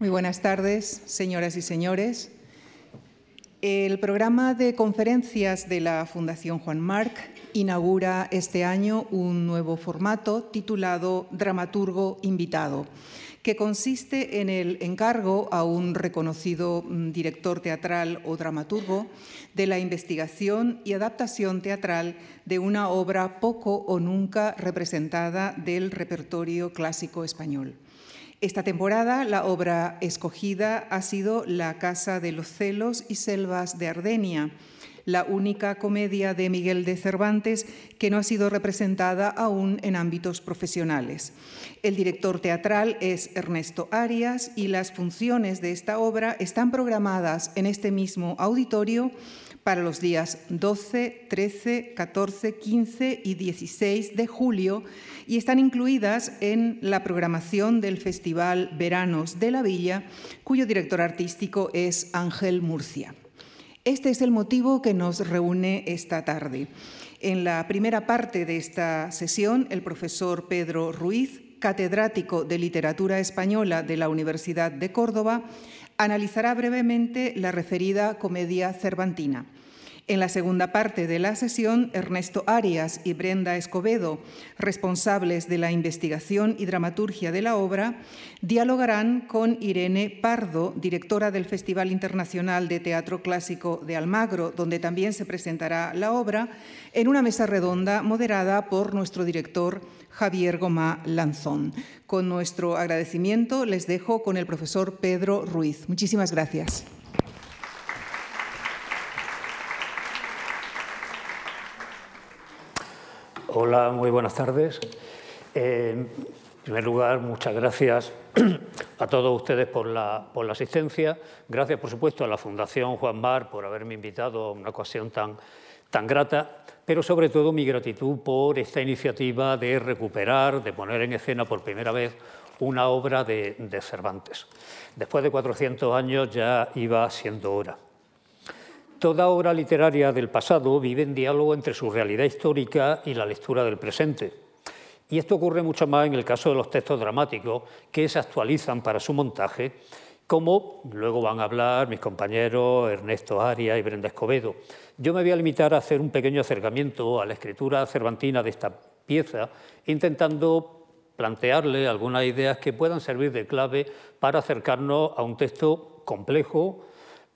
Muy buenas tardes, señoras y señores. El programa de conferencias de la Fundación Juan Marc inaugura este año un nuevo formato titulado Dramaturgo Invitado, que consiste en el encargo a un reconocido mm, director teatral o dramaturgo de la investigación y adaptación teatral de una obra poco o nunca representada del repertorio clásico español. Esta temporada la obra escogida ha sido La Casa de los Celos y Selvas de Ardenia, la única comedia de Miguel de Cervantes que no ha sido representada aún en ámbitos profesionales. El director teatral es Ernesto Arias y las funciones de esta obra están programadas en este mismo auditorio para los días 12, 13, 14, 15 y 16 de julio y están incluidas en la programación del Festival Veranos de la Villa, cuyo director artístico es Ángel Murcia. Este es el motivo que nos reúne esta tarde. En la primera parte de esta sesión, el profesor Pedro Ruiz, catedrático de Literatura Española de la Universidad de Córdoba, analizará brevemente la referida comedia cervantina. En la segunda parte de la sesión, Ernesto Arias y Brenda Escobedo, responsables de la investigación y dramaturgia de la obra, dialogarán con Irene Pardo, directora del Festival Internacional de Teatro Clásico de Almagro, donde también se presentará la obra, en una mesa redonda moderada por nuestro director Javier Gomá Lanzón. Con nuestro agradecimiento les dejo con el profesor Pedro Ruiz. Muchísimas gracias. Hola, muy buenas tardes. Eh, en primer lugar, muchas gracias a todos ustedes por la, por la, asistencia. Gracias, por supuesto, a la Fundación Juan Mar por haberme invitado a una ocasión tan, tan grata, pero sobre todo mi gratitud por esta iniciativa de recuperar, de poner en escena por primera vez una obra de, de Cervantes. Después de 400 años ya iba siendo hora. Toda obra literaria del pasado vive en diálogo entre su realidad histórica y la lectura del presente. Y esto ocurre mucho más en el caso de los textos dramáticos, que se actualizan para su montaje, como luego van a hablar mis compañeros Ernesto Arias y Brenda Escobedo. Yo me voy a limitar a hacer un pequeño acercamiento a la escritura cervantina de esta pieza, intentando plantearle algunas ideas que puedan servir de clave para acercarnos a un texto complejo,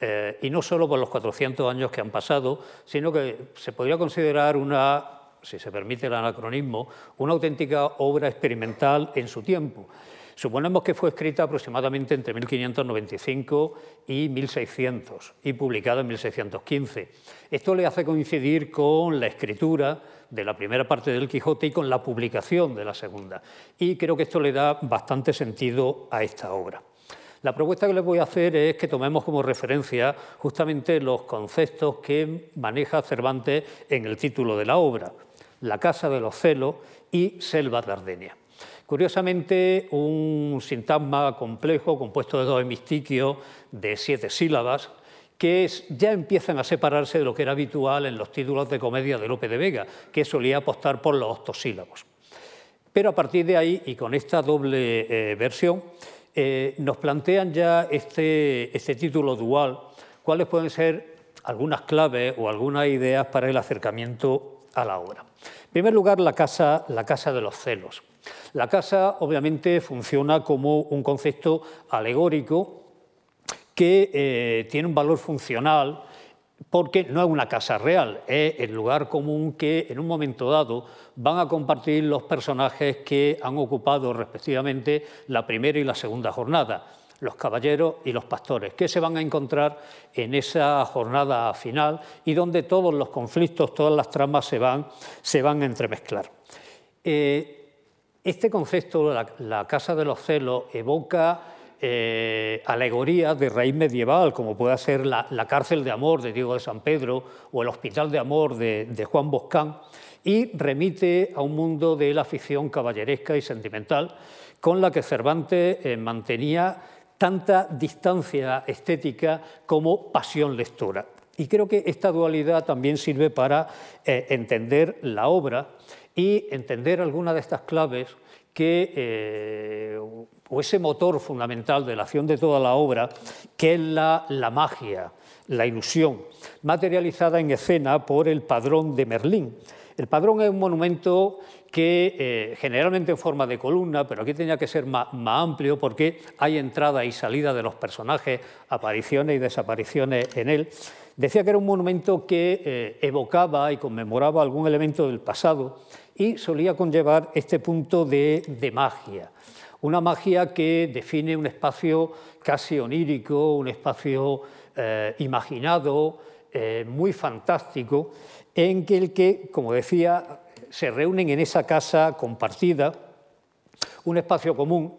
eh, y no solo por los 400 años que han pasado, sino que se podría considerar una, si se permite el anacronismo, una auténtica obra experimental en su tiempo. Suponemos que fue escrita aproximadamente entre 1595 y 1600 y publicada en 1615. Esto le hace coincidir con la escritura de la primera parte del Quijote y con la publicación de la segunda. Y creo que esto le da bastante sentido a esta obra. La propuesta que les voy a hacer es que tomemos como referencia justamente los conceptos que maneja Cervantes en el título de la obra, La Casa de los Celos y Selva de Ardenia. Curiosamente, un sintagma complejo compuesto de dos hemistiquios de siete sílabas que ya empiezan a separarse de lo que era habitual en los títulos de comedia de Lope de Vega, que solía apostar por los octosílabos. Pero a partir de ahí, y con esta doble eh, versión, eh, nos plantean ya este, este, título dual, cuáles pueden ser algunas claves o algunas ideas para el acercamiento a la obra. En primer lugar, la casa, la casa de los celos. La casa obviamente funciona como un concepto alegórico que eh, tiene un valor funcional porque no es una casa real, es el lugar común que en un momento dado van a compartir los personajes que han ocupado respectivamente la primera y la segunda jornada, los caballeros y los pastores, que se van a encontrar en esa jornada final y donde todos los conflictos, todas las tramas se van, se van a entremezclar. Eh, este concepto, la casa de los celos, evoca eh, alegorías de raíz medieval, como puede ser la, cárcel de amor de Diego de San Pedro o el hospital de amor de, Juan Boscán, y remite a un mundo de la ficción caballeresca y sentimental, con la que Cervantes eh, mantenía tanta distancia estética como pasión lectora. Y creo que esta dualidad también sirve para eh, entender la obra y entender algunas de estas claves que, eh, o ese motor fundamental de la acción de toda la obra, que es la, la magia, la ilusión, materializada en escena por el padrón de Merlín. El padrón es un monumento que eh, generalmente en forma de columna, pero aquí tenía que ser más, amplio porque hay entrada y salida de los personajes, apariciones y desapariciones en él. Decía que era un monumento que eh, evocaba y conmemoraba algún elemento del pasado y solía conllevar este punto de, magia. Una magia que define un espacio casi onírico, un espacio eh, imaginado, muy fantástico, en el que, como decía, se reúnen en esa casa compartida, un espacio común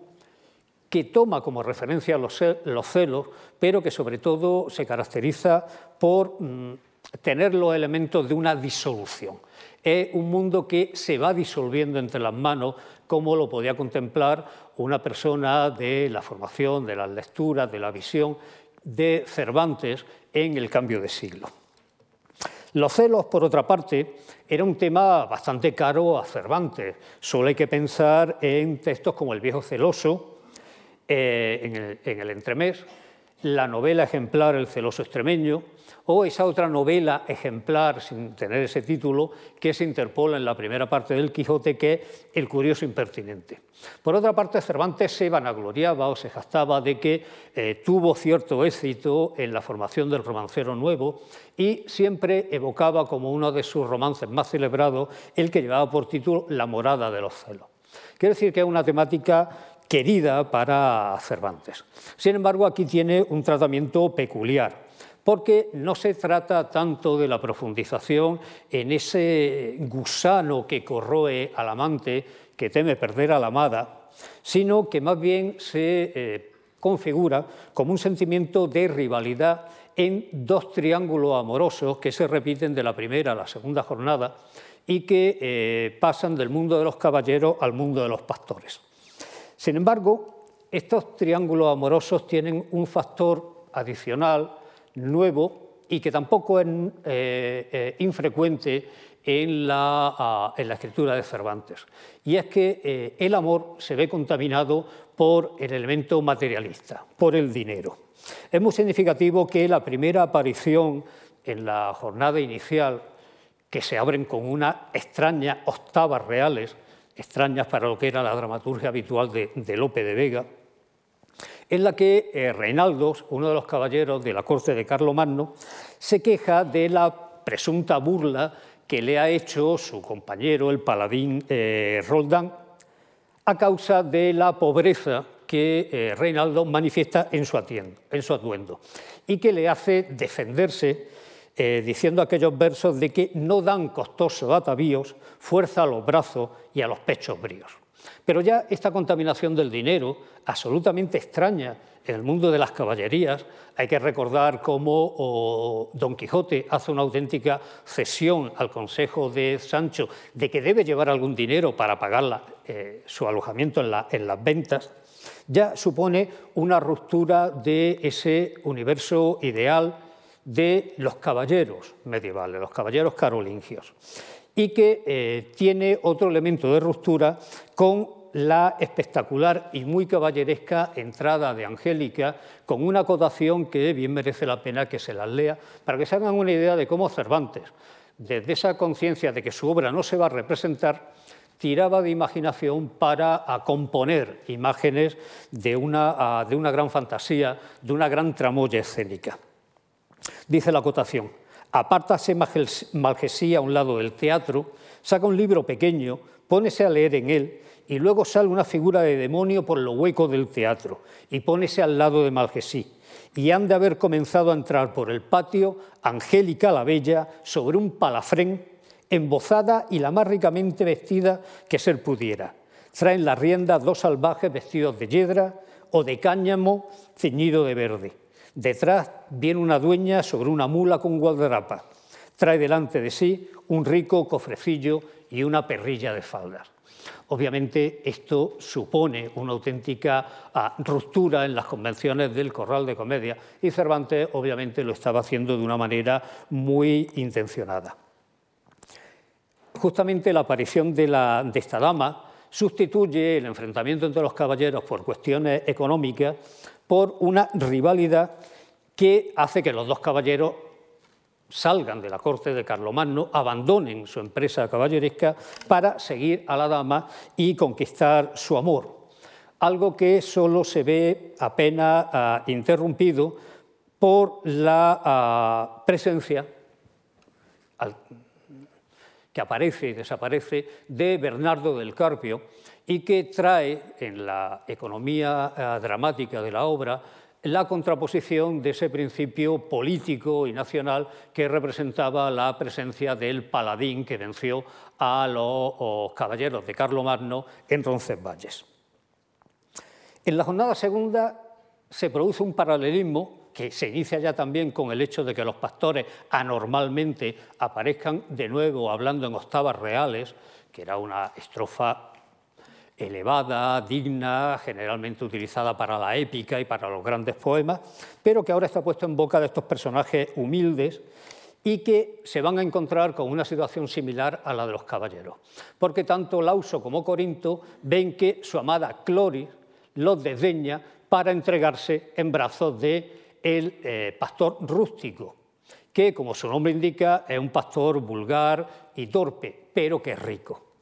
que toma como referencia los, celos, pero que sobre todo se caracteriza por mm, tener los elementos de una disolución. Es un mundo que se va disolviendo entre las manos, como lo podía contemplar una persona de la formación, de las lecturas, de la visión de Cervantes en el cambio de siglo. Los celos, por otra parte, era un tema bastante caro a Cervantes. Solo hay que pensar en textos como El viejo celoso, eh, en, el, en el entremés, la novela ejemplar El celoso extremeño, o esa otra novela ejemplar, sin tener ese título, que se interpola en la primera parte del Quijote, que es El curioso impertinente. Por otra parte, Cervantes se vanagloriaba o se jactaba de que eh, tuvo cierto éxito en la formación del romancero nuevo y siempre evocaba como uno de sus romances más celebrados el que llevaba por título La morada de los celos. Quiere decir que es una temática querida para Cervantes. Sin embargo, aquí tiene un tratamiento peculiar porque no se trata tanto de la profundización en ese gusano que corroe al amante, que teme perder a la amada, sino que más bien se eh, configura como un sentimiento de rivalidad en dos triángulos amorosos que se repiten de la primera a la segunda jornada y que eh, pasan del mundo de los caballeros al mundo de los pastores. Sin embargo, estos triángulos amorosos tienen un factor adicional nuevo y que tampoco es eh, eh, infrecuente en la, ah, en la, escritura de Cervantes. Y es que eh, el amor se ve contaminado por el elemento materialista, por el dinero. Es muy significativo que la primera aparición en la jornada inicial, que se abren con una extraña octavas reales, extrañas para lo que era la dramaturgia habitual de Lope de Vega, en la que eh, Reinaldo, uno de los caballeros de la corte de Carlomagno, se queja de la presunta burla que le ha hecho su compañero, el paladín eh, Roldán, a causa de la pobreza que eh, Reinaldo manifiesta en su, en su, atuendo y que le hace defenderse diciendo aquellos versos de que no dan costosos atavíos fuerza a los brazos y a los pechos bríos. Pero ya esta contaminación del dinero, absolutamente extraña en el mundo de las caballerías, hay que recordar cómo Don Quijote hace una auténtica cesión al consejo de Sancho de que debe llevar algún dinero para pagar eh, su alojamiento en, en las ventas, ya supone una ruptura de ese universo ideal de los caballeros medievales, los caballeros carolingios y que eh, tiene otro elemento de ruptura con la espectacular y muy caballeresca entrada de Angélica, con una acotación que bien merece la pena que se las lea, para que se hagan una idea de cómo Cervantes, desde esa conciencia de que su obra no se va a representar, tiraba de imaginación para componer imágenes de una, de una gran fantasía, de una gran tramoya escénica. Dice la acotación, apártase Malgesía a un lado del teatro, saca un libro pequeño, pónese a leer en él y luego sale una figura de demonio por lo hueco del teatro y pónese al lado de Malgesí. Y han de haber comenzado a entrar por el patio Angélica la Bella sobre un palafrén, embozada y la más ricamente vestida que ser pudiera. Traen la rienda dos salvajes vestidos de yedra o de cáñamo ceñido de verde Detrás viene una dueña sobre una mula con guardarapa. Trae delante de sí un rico cofrecillo y una perrilla de faldas. Obviamente esto supone una auténtica ah, ruptura en las convenciones del corral de comedia y Cervantes obviamente lo estaba haciendo de una manera muy intencionada. Justamente la aparición de, esta dama sustituye el enfrentamiento entre los caballeros por cuestiones económicas por una rivalidad que hace que los dos caballeros salgan de la corte de Carlomagno, abandonen su empresa caballeresca para seguir a la dama y conquistar su amor. Algo que solo se ve apenas ah, interrumpido por la ah, presencia que aparece y desaparece de Bernardo del Carpio y que trae en la economía ah, dramática de la obra la contraposición de ese principio político y nacional que representaba la presencia del paladín que venció a los caballeros de Carlomagno en Roncesvalles. En la jornada segunda se produce un paralelismo que se inicia ya también con el hecho de que los pastores anormalmente aparezcan de nuevo hablando en octavas reales, que era una estrofa elevada, digna, generalmente utilizada para la épica y para los grandes poemas, pero que ahora está puesto en boca de estos personajes humildes y que se van a encontrar con una situación similar a la de los caballeros, porque tanto Lauso como Corinto ven que su amada Cloris los desdeña para entregarse en brazos del el eh, pastor rústico, que, como su nombre indica, es un pastor vulgar y torpe, pero que es rico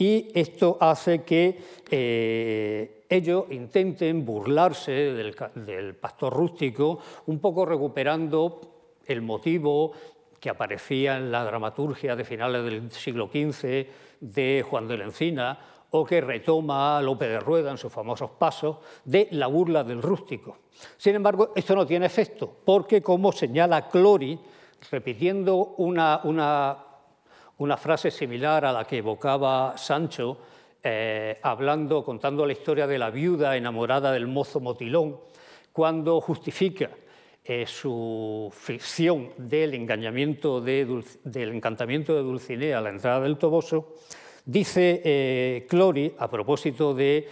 y esto hace que eh, ellos intenten burlarse del, pastor rústico, un poco recuperando el motivo que aparecía en la dramaturgia de finales del siglo XV de Juan de la Encina o que retoma Lope de Rueda en sus famosos pasos de la burla del rústico. Sin embargo, esto no tiene efecto, porque como señala Clori, repitiendo una, una una frase similar a la que evocaba Sancho, eh, hablando, contando la historia de la viuda enamorada del mozo Motilón, cuando justifica eh, su ficción del, engañamiento del encantamiento de Dulcinea a la entrada del Toboso, dice eh, Clori, a propósito de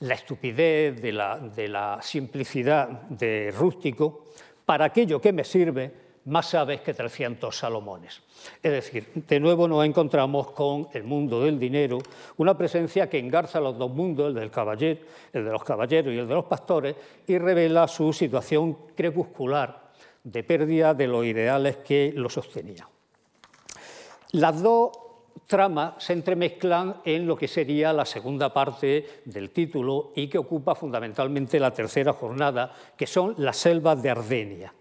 la estupidez, de de la simplicidad de Rústico, para aquello que me sirve, más sabes que 300 Salomones. Es decir, de nuevo nos encontramos con el mundo del dinero, una presencia que engarza los dos mundos, el, del caballero, el de los caballeros y el de los pastores, y revela su situación crepuscular de pérdida de los ideales que lo sostenían. Las dos tramas se entremezclan en lo que sería la segunda parte del título y que ocupa fundamentalmente la tercera jornada, que son las selvas de Ardenia.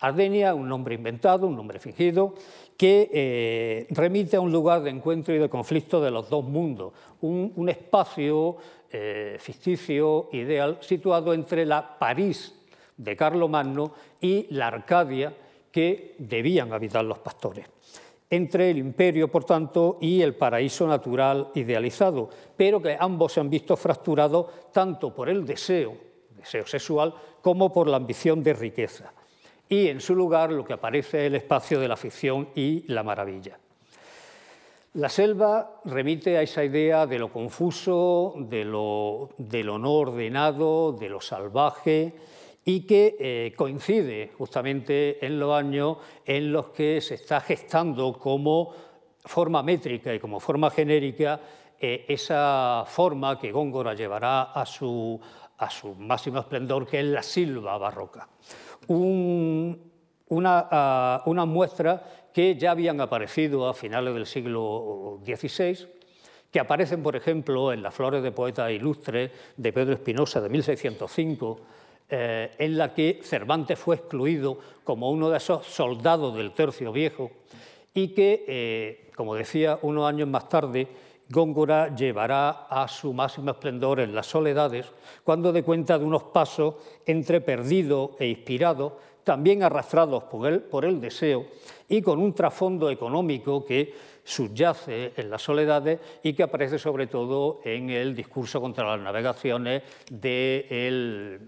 Ardenia, un nombre inventado, un nombre fingido, que eh, remite a un lugar de encuentro y de conflicto de los dos mundos, un, espacio eh, ficticio, ideal, situado entre la París de Carlomagno y la Arcadia que debían habitar los pastores. Entre el imperio, por tanto, y el paraíso natural idealizado, pero que ambos se han visto fracturados tanto por el deseo, deseo sexual, como por la ambición de riqueza y en su lugar lo que aparece es el espacio de la ficción y la maravilla. La selva remite a esa idea de lo confuso, de lo, no ordenado, de lo salvaje y que eh, coincide justamente en los años en los que se está gestando como forma métrica y como forma genérica eh, esa forma que Góngora llevará a su máximo esplendor, que es la silva barroca. Ah, una, muestra que ya habían aparecido a finales del siglo XVI, que aparecen, por ejemplo, en las Flores de Poeta Ilustre de Pedro Espinosa de 1605, eh, en la que Cervantes fue excluido como uno de esos soldados del Tercio Viejo y que, eh, como decía unos años más tarde, Góngora llevará a su máximo esplendor en las soledades, cuando dé cuenta de unos pasos entre perdido e inspirado, también arrastrados por el, por el deseo y con un trasfondo económico que subyace en las soledades y que aparece sobre todo en el discurso contra las navegaciones del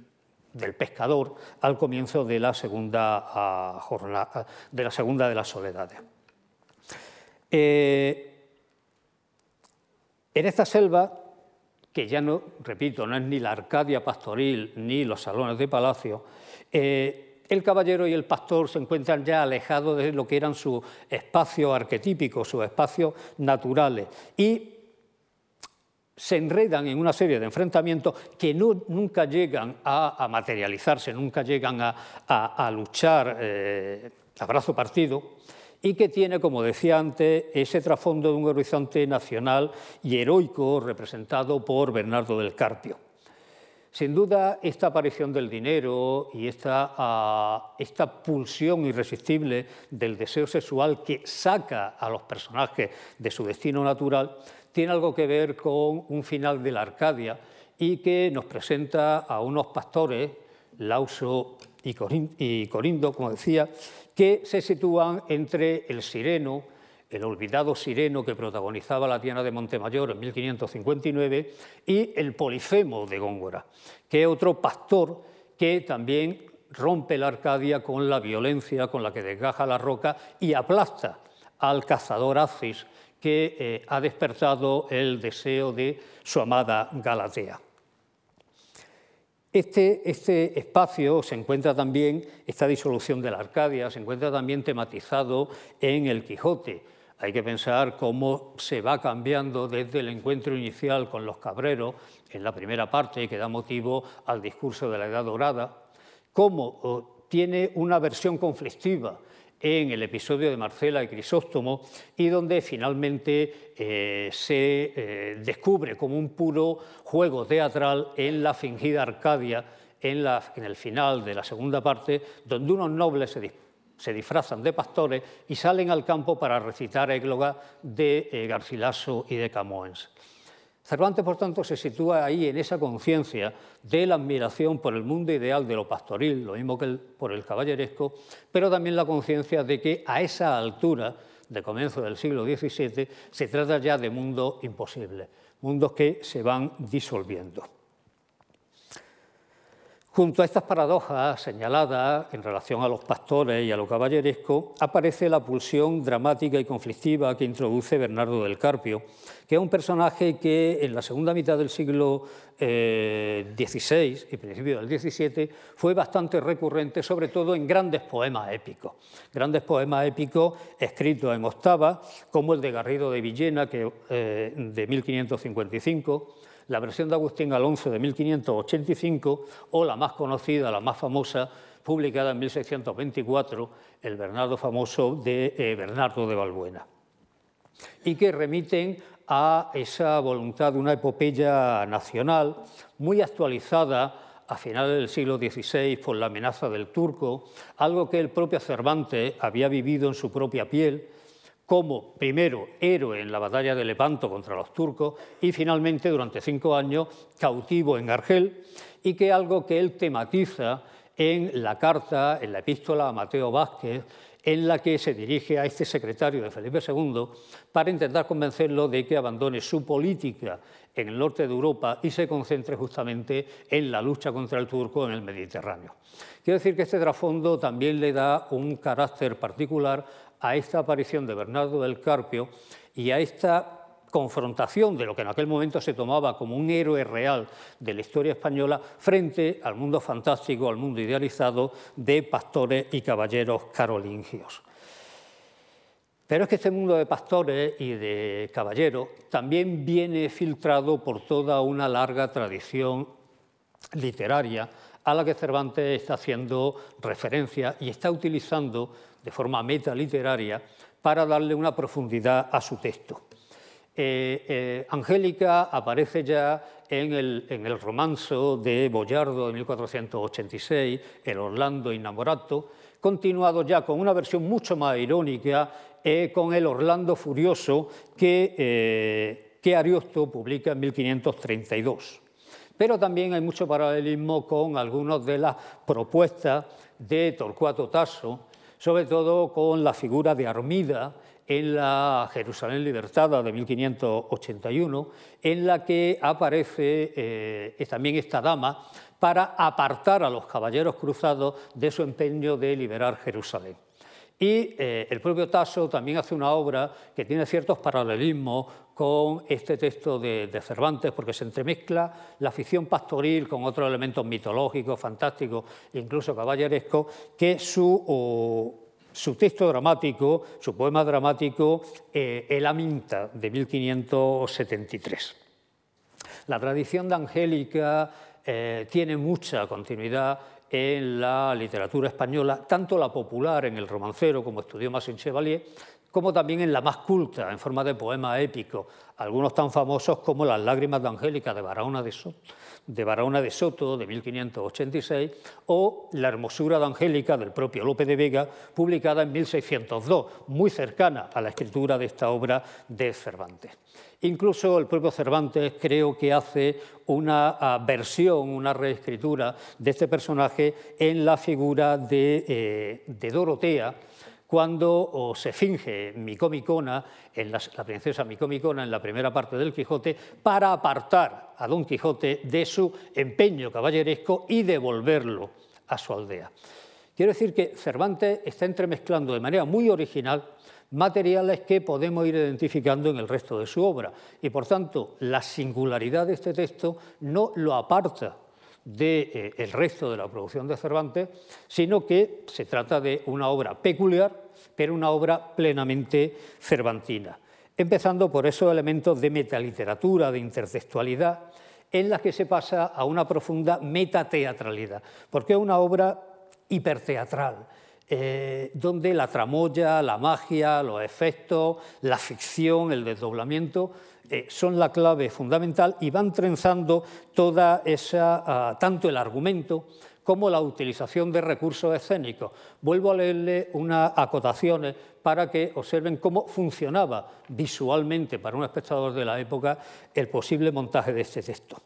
pescador al comienzo de la segunda ah, de la segunda de las soledades. Eh, en esta selva, que ya no, repito, no es ni la Arcadia pastoril ni los salones de palacio, eh, el caballero y el pastor se encuentran ya alejados de lo que eran sus espacios arquetípicos, sus espacios naturales. Y se enredan en una serie de enfrentamientos que nunca llegan a, materializarse, nunca llegan a, luchar eh, a partido y que tiene, como decía antes, ese trasfondo de un horizonte nacional y heroico representado por Bernardo del Carpio. Sin duda, esta aparición del dinero y esta, esta, pulsión irresistible del deseo sexual que saca a los personajes de su destino natural tiene algo que ver con un final de la Arcadia y que nos presenta a unos pastores, Lauso y Corindo, como decía, que se sitúan entre el Sireno, el olvidado Sireno que protagonizaba la Tiana de Montemayor en 1559, y el Polifemo de Góngora, que es otro pastor que también rompe la Arcadia con la violencia con la que desgaja la roca y aplasta al cazador Acis, que eh, ha despertado el deseo de su amada Galatea. Este, este, espacio se encuentra también, esta disolución de la Arcadia, se encuentra también tematizado en el Quijote. Hay que pensar cómo se va cambiando desde el encuentro inicial con los cabreros, en la primera parte, que da motivo al discurso de la Edad Dorada, cómo oh, tiene una versión conflictiva en el episodio de Marcela y Crisóstomo y donde finalmente eh, se eh, descubre como un puro juego teatral en la fingida Arcadia, en, el final de la segunda parte, donde unos nobles se, disfrazan de pastores y salen al campo para recitar égloga de eh, Garcilaso y de Camoens. Cervantes, por tanto, se sitúa ahí en esa conciencia de la admiración por el mundo ideal de lo pastoril, lo mismo que por el caballeresco, pero también la conciencia de que a esa altura, de comienzo del siglo XVII, se trata ya de mundos imposibles, mundos que se van disolviendo. Junto a estas paradojas señaladas en relación a los pastores y a lo caballeresco, aparece la pulsión dramática y conflictiva que introduce Bernardo del Carpio, que es un personaje que en la segunda mitad del siglo XVI eh, y principio del XVII fue bastante recurrente, sobre todo en grandes poemas épicos. Grandes poemas épicos escritos en octava, como el de Garrido de Villena, que, eh, de 1555 la versión de Agustín Alonso de 1585 o la más conocida, la más famosa, publicada en 1624, el Bernardo famoso de eh, Bernardo de Balbuena, y que remiten a esa voluntad de una epopeya nacional muy actualizada a finales del siglo XVI por la amenaza del turco, algo que el propio Cervantes había vivido en su propia piel como primero héroe en la batalla de Lepanto contra los turcos y finalmente durante cinco años cautivo en Argel y que algo que él tematiza en la carta, en la epístola a Mateo Vázquez, en la que se dirige a este secretario de Felipe II para intentar convencerlo de que abandone su política en el norte de Europa y se concentre justamente en la lucha contra el turco en el Mediterráneo. Quiero decir que este trasfondo también le da un carácter particular a esta aparición de Bernardo del Carpio y a esta confrontación de lo que en aquel momento se tomaba como un héroe real de la historia española frente al mundo fantástico, al mundo idealizado de pastores y caballeros carolingios. Pero es que este mundo de pastores y de caballeros también viene filtrado por toda una larga tradición literaria a la que Cervantes está haciendo referencia y está utilizando de forma metaliteraria para darle una profundidad a su texto. Eh, eh, Angélica aparece ya en el, en el de Boyardo de 1486, El Orlando Innamorato, continuado ya con una versión mucho más irónica, eh, con El Orlando Furioso, que, que Ariosto publica en 1532. Pero también hay mucho paralelismo con algunas de las propuestas de Torcuato Tasso, sobre todo con la figura de Armida en la Jerusalén Libertada de 1581, en la que aparece eh, también esta dama para apartar a los caballeros cruzados de su empeño de liberar Jerusalén. Y eh, el propio Tasso también hace una obra que tiene ciertos paralelismos con este texto de, Cervantes, porque se entremezcla la ficción pastoril con otros elementos mitológicos, fantásticos, incluso caballerescos, que su, su texto dramático, su poema dramático, eh, El Aminta, de 1573. La tradición de Angélica eh, tiene mucha continuidad en la literatura española, tanto la popular en el romancero, como estudió Massin Chevalier, como también en la más culta, en forma de poema épico, algunos tan famosos como Las lágrimas de Angélica de Barahona de Soto, de, Barahona de, Soto, de 1586, o La hermosura de Angélica del propio Lope de Vega, publicada en 1602, muy cercana a la escritura de esta obra de Cervantes. Incluso el propio Cervantes creo que hace una versión, una reescritura de este personaje en la figura de, eh, de Dorotea, cuando se finge Micomicona, en la, princesa Micomicona en la primera parte del Quijote, para apartar a Don Quijote de su empeño caballeresco y devolverlo a su aldea. Quiero decir que Cervantes está entremezclando de manera muy original materiales que podemos ir identificando en el resto de su obra y por tanto la singularidad de este texto no lo aparta del eh, resto de la producción de Cervantes, sino que se trata de una obra peculiar, pero una obra plenamente cervantina, empezando por esos elementos de metaliteratura, de intertextualidad, en las que se pasa a una profunda metateatralidad, porque es una obra hiperteatral, eh, donde la tramoya, la magia, los efectos, la ficción, el desdoblamiento eh, son la clave fundamental y van trenzando toda esa, ah, tanto el argumento como la utilización de recursos escénicos. Vuelvo a leerle unas acotaciones para que observen cómo funcionaba visualmente para un espectador de la época el posible montaje de este texto.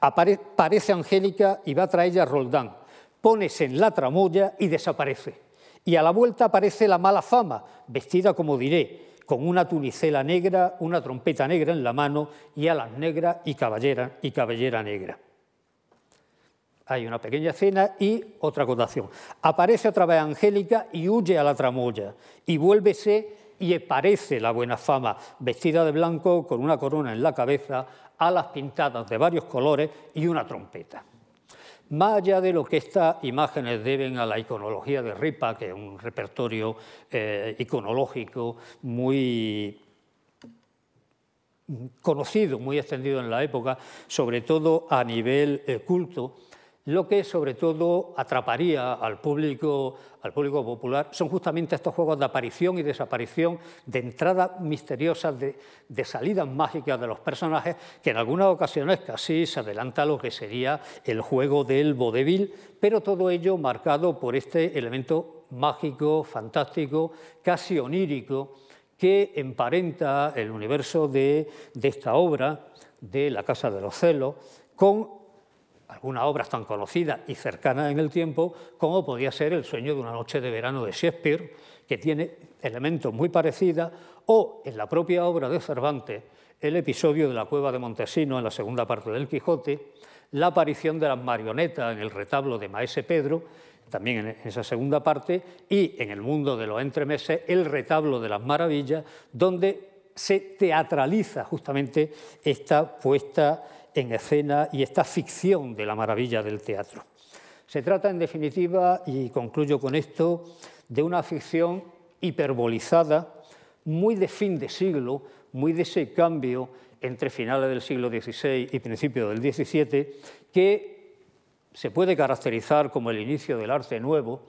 Aparece Angélica y va tras ella Roldán. Pones en la tramoya y desaparece. Y a la vuelta aparece la mala fama, vestida como diré, con una tunicela negra, una trompeta negra en la mano y alas negras y cabellera, y cabellera negra. Hay una pequeña escena y otra acotación. Aparece otra vez Angélica y huye a la tramoya y vuélvese y aparece la buena fama, vestida de blanco con una corona en la cabeza, alas pintadas de varios colores y una trompeta. Más allá de lo que estas imágenes deben a la iconología de Ripa, que es un repertorio eh, iconológico muy conocido, muy extendido en la época, sobre todo a nivel eh, culto, lo que sobre todo atraparía al público, al público popular son justamente estos juegos de aparición y desaparición, de entradas misteriosas, de, salidas mágicas de los personajes, que en algunas ocasiones casi se adelanta a lo que sería el juego del vodevil, pero todo ello marcado por este elemento mágico, fantástico, casi onírico, que emparenta el universo de, de esta obra, de La Casa de los Celos, con algunas obras tan conocidas y cercanas en el tiempo como podía ser El sueño de una noche de verano de Shakespeare, que tiene elementos muy parecidos, o en la propia obra de Cervantes, el episodio de la cueva de Montesino en la segunda parte del Quijote, la aparición de las marionetas en el retablo de Maese Pedro, también en esa segunda parte, y en el mundo de los entremeses, el retablo de las maravillas, donde se teatraliza justamente esta puesta en escena y esta ficción de la maravilla del teatro. Se trata, en definitiva, y concluyo con esto, de una ficción hiperbolizada, muy de fin de siglo, muy de ese cambio entre finales del siglo XVI y principios del XVII, que se puede caracterizar como el inicio del arte nuevo,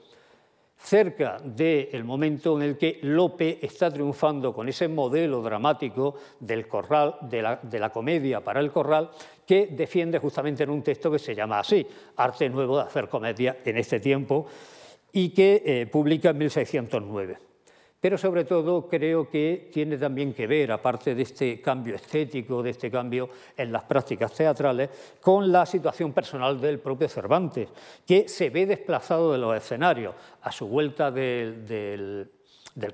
cerca del momento en el que Lope está triunfando con ese modelo dramático del corral, de la, comedia para el corral, que defiende justamente en un texto que se llama así, Arte Nuevo de hacer comedia en este tiempo, y que eh, publica en 1609 pero sobre todo creo que tiene también que ver, aparte de este cambio estético, de este cambio en las prácticas teatrales, con la situación personal del propio Cervantes, que se ve desplazado de los escenarios a su vuelta del,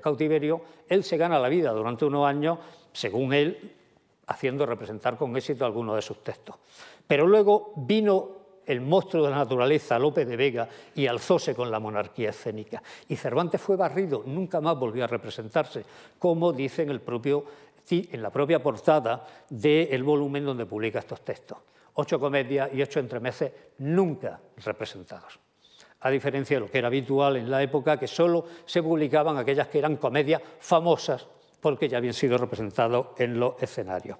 cautiverio, él se gana la vida durante unos años, según él, haciendo representar con éxito algunos de sus textos. Pero luego vino el monstruo de la naturaleza, López de Vega, y alzóse con la monarquía escénica. Y Cervantes fue barrido, nunca más volvió a representarse, como dice en, el propio, en la propia portada del volumen donde publica estos textos. Ocho comedias y ocho entremeses nunca representados. A diferencia de lo que era habitual en la época, que solo se publicaban aquellas que eran comedias famosas porque ya habían sido representados en los escenarios.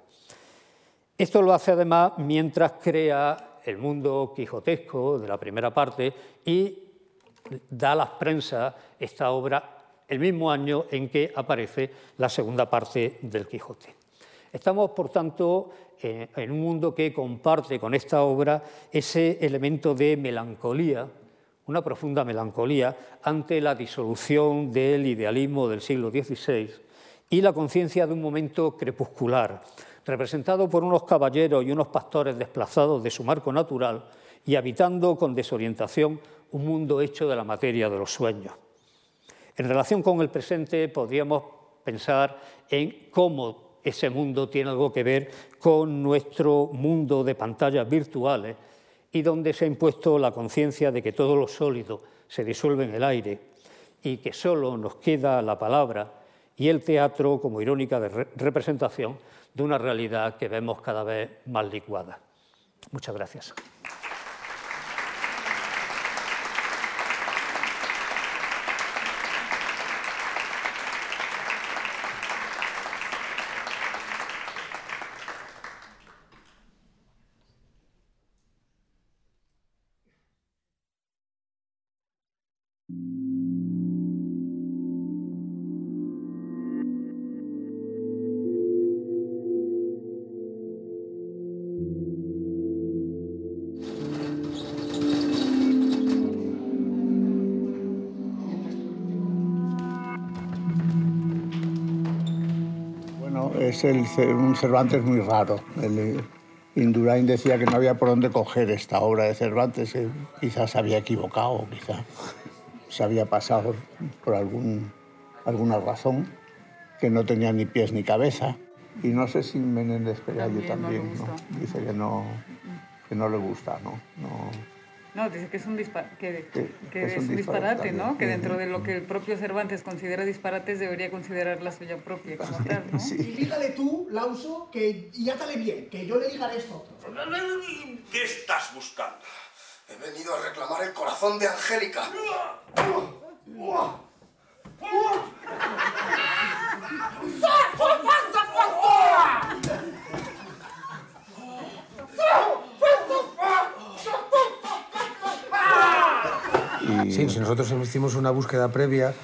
Esto lo hace además mientras crea el mundo quijotesco de la primera parte y da a las prensas esta obra el mismo año en que aparece la segunda parte del Quijote. Estamos, por tanto, en un mundo que comparte con esta obra ese elemento de melancolía, una profunda melancolía ante la disolución del idealismo del siglo XVI y la conciencia de un momento crepuscular, representado por unos caballeros y unos pastores desplazados de su marco natural y habitando con desorientación un mundo hecho de la materia de los sueños. En relación con el presente, podríamos pensar en cómo ese mundo tiene algo que ver con nuestro mundo de pantallas virtuales y donde se ha impuesto la conciencia de que todo lo sólido se disuelve en el aire y que solo nos queda la palabra y el teatro como irónica representación de una realidad que vemos cada vez más licuada. Muchas gracias. Es un Cervantes muy raro. El, Indurain decía que no había por dónde coger esta obra de Cervantes, quizás se había equivocado, quizás se había pasado por algún, alguna razón que no tenía ni pies ni cabeza. Y no sé si Menéndez Pelayo también, dice que no, que no le gusta, ¿no? no no, dice que es un, que, es un disparate, ¿no? Que dentro de lo que el propio Cervantes considera disparates debería considerar la suya propia como tal, ¿no? Y dígale tú, Lauso, que ya átale bien, que yo le digaré esto. ¿Qué estás buscando? He venido a reclamar el corazón de Angélica. Sí, nosotros hicimos una búsqueda previa